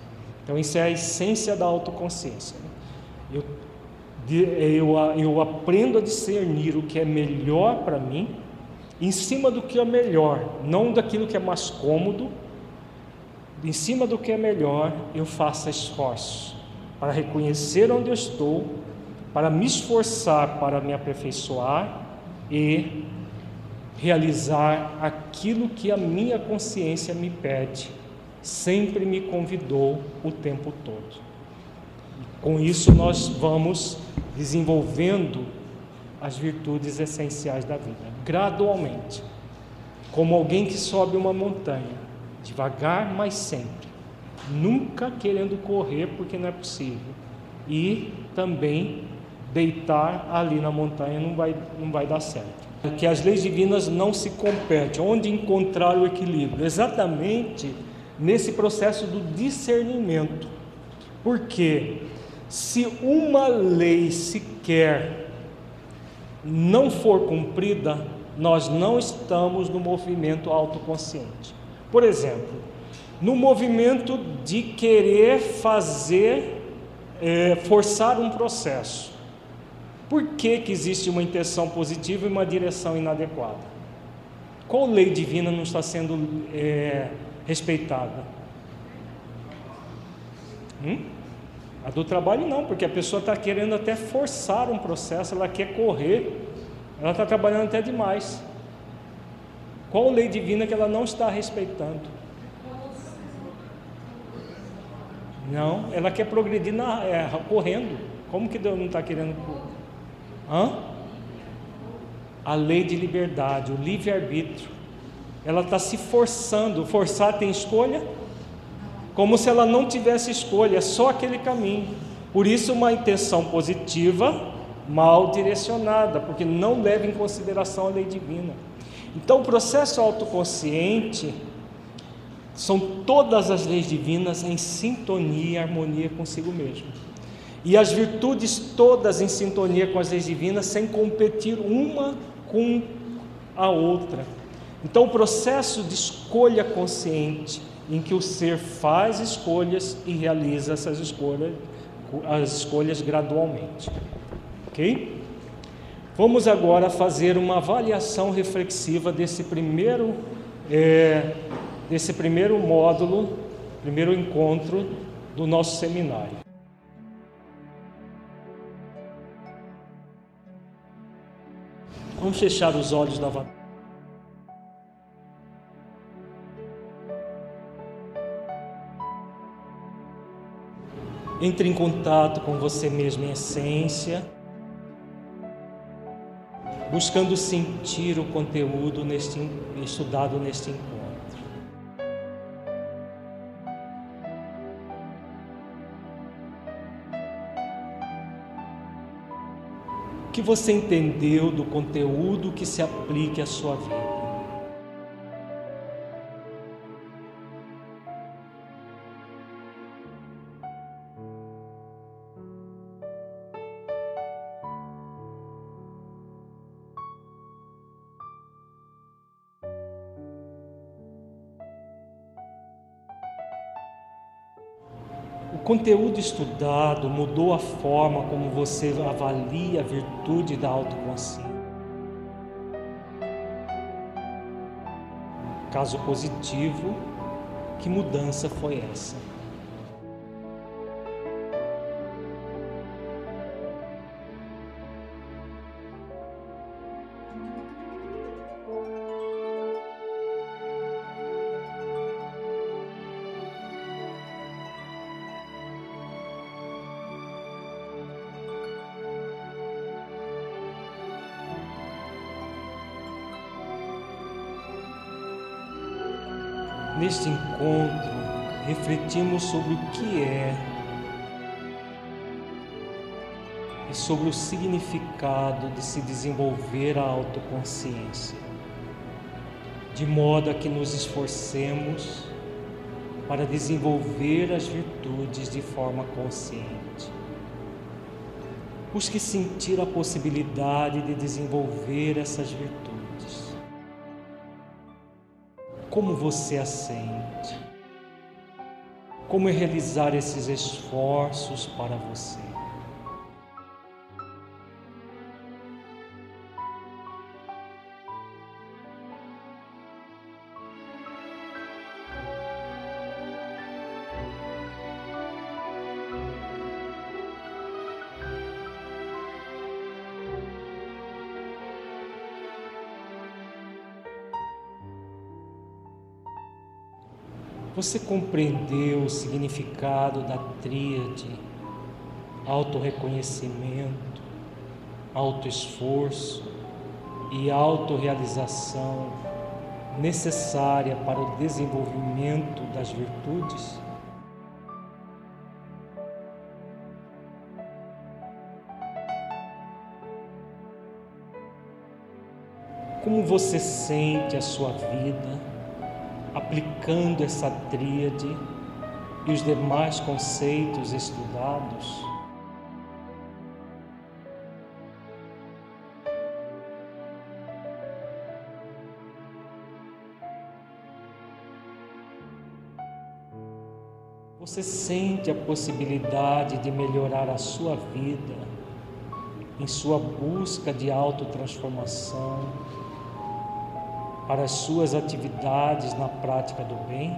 Então, isso é a essência da autoconsciência. Né? Eu, eu, eu aprendo a discernir o que é melhor para mim, em cima do que é melhor, não daquilo que é mais cômodo, em cima do que é melhor, eu faço esforços para reconhecer onde eu estou, para me esforçar para me aperfeiçoar e realizar aquilo que a minha consciência me pede, sempre me convidou o tempo todo. Com isso, nós vamos desenvolvendo as virtudes essenciais da vida, gradualmente, como alguém que sobe uma montanha, devagar, mas sempre, nunca querendo correr porque não é possível, e também deitar ali na montanha não vai, não vai dar certo que as leis divinas não se competem. Onde encontrar o equilíbrio? Exatamente nesse processo do discernimento. Porque se uma lei sequer não for cumprida, nós não estamos no movimento autoconsciente. Por exemplo, no movimento de querer fazer, é, forçar um processo. Por que, que existe uma intenção positiva e uma direção inadequada? Qual lei divina não está sendo é, respeitada? Hum? A do trabalho não, porque a pessoa está querendo até forçar um processo, ela quer correr, ela está trabalhando até demais. Qual lei divina que ela não está respeitando? Não, ela quer progredir na, é, correndo. Como que Deus não está querendo Hã? A lei de liberdade, o livre-arbítrio. Ela está se forçando. Forçar tem escolha? Como se ela não tivesse escolha, é só aquele caminho. Por isso, uma intenção positiva, mal direcionada, porque não leva em consideração a lei divina. Então, o processo autoconsciente são todas as leis divinas em sintonia e harmonia consigo mesmo e as virtudes todas em sintonia com as leis divinas, sem competir uma com a outra. Então, o processo de escolha consciente, em que o ser faz escolhas e realiza essas escolhas, as escolhas gradualmente. Ok? Vamos agora fazer uma avaliação reflexiva desse primeiro, é, desse primeiro módulo, primeiro encontro do nosso seminário. Vamos fechar os olhos novamente. Entre em contato com você mesmo em essência, buscando sentir o conteúdo neste, estudado neste encontro. que você entendeu do conteúdo que se aplique à sua vida. Conteúdo estudado mudou a forma como você avalia a virtude da autoconsciência. Caso positivo, que mudança foi essa? Refletimos sobre o que é e sobre o significado de se desenvolver a autoconsciência, de modo a que nos esforcemos para desenvolver as virtudes de forma consciente. Busque sentir a possibilidade de desenvolver essas virtudes. Como você a sente? Como realizar esses esforços para você? Você compreendeu o significado da tríade autorreconhecimento, autoesforço e autorrealização necessária para o desenvolvimento das virtudes? Como você sente a sua vida? Aplicando essa tríade e os demais conceitos estudados, Você sente a possibilidade de melhorar a sua vida em sua busca de autotransformação para as suas atividades na prática do bem?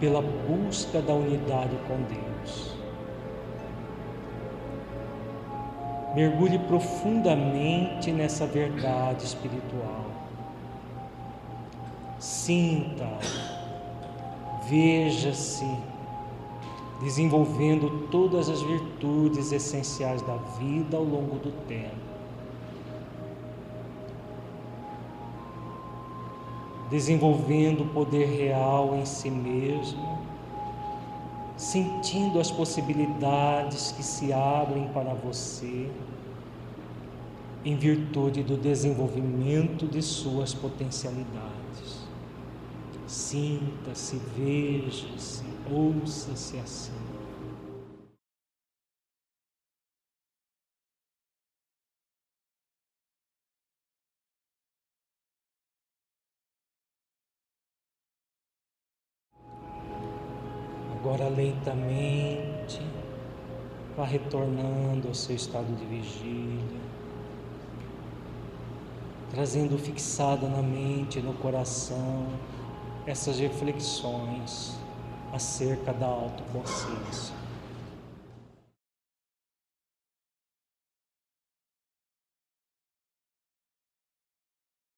pela busca da unidade com Deus. Mergulhe profundamente nessa verdade espiritual. Sinta, veja-se desenvolvendo todas as virtudes essenciais da vida ao longo do tempo. Desenvolvendo o poder real em si mesmo, sentindo as possibilidades que se abrem para você em virtude do desenvolvimento de suas potencialidades. Sinta-se, veja-se, ouça-se assim. Lentamente vá retornando ao seu estado de vigília, trazendo fixada na mente no coração essas reflexões acerca da autoconsciência.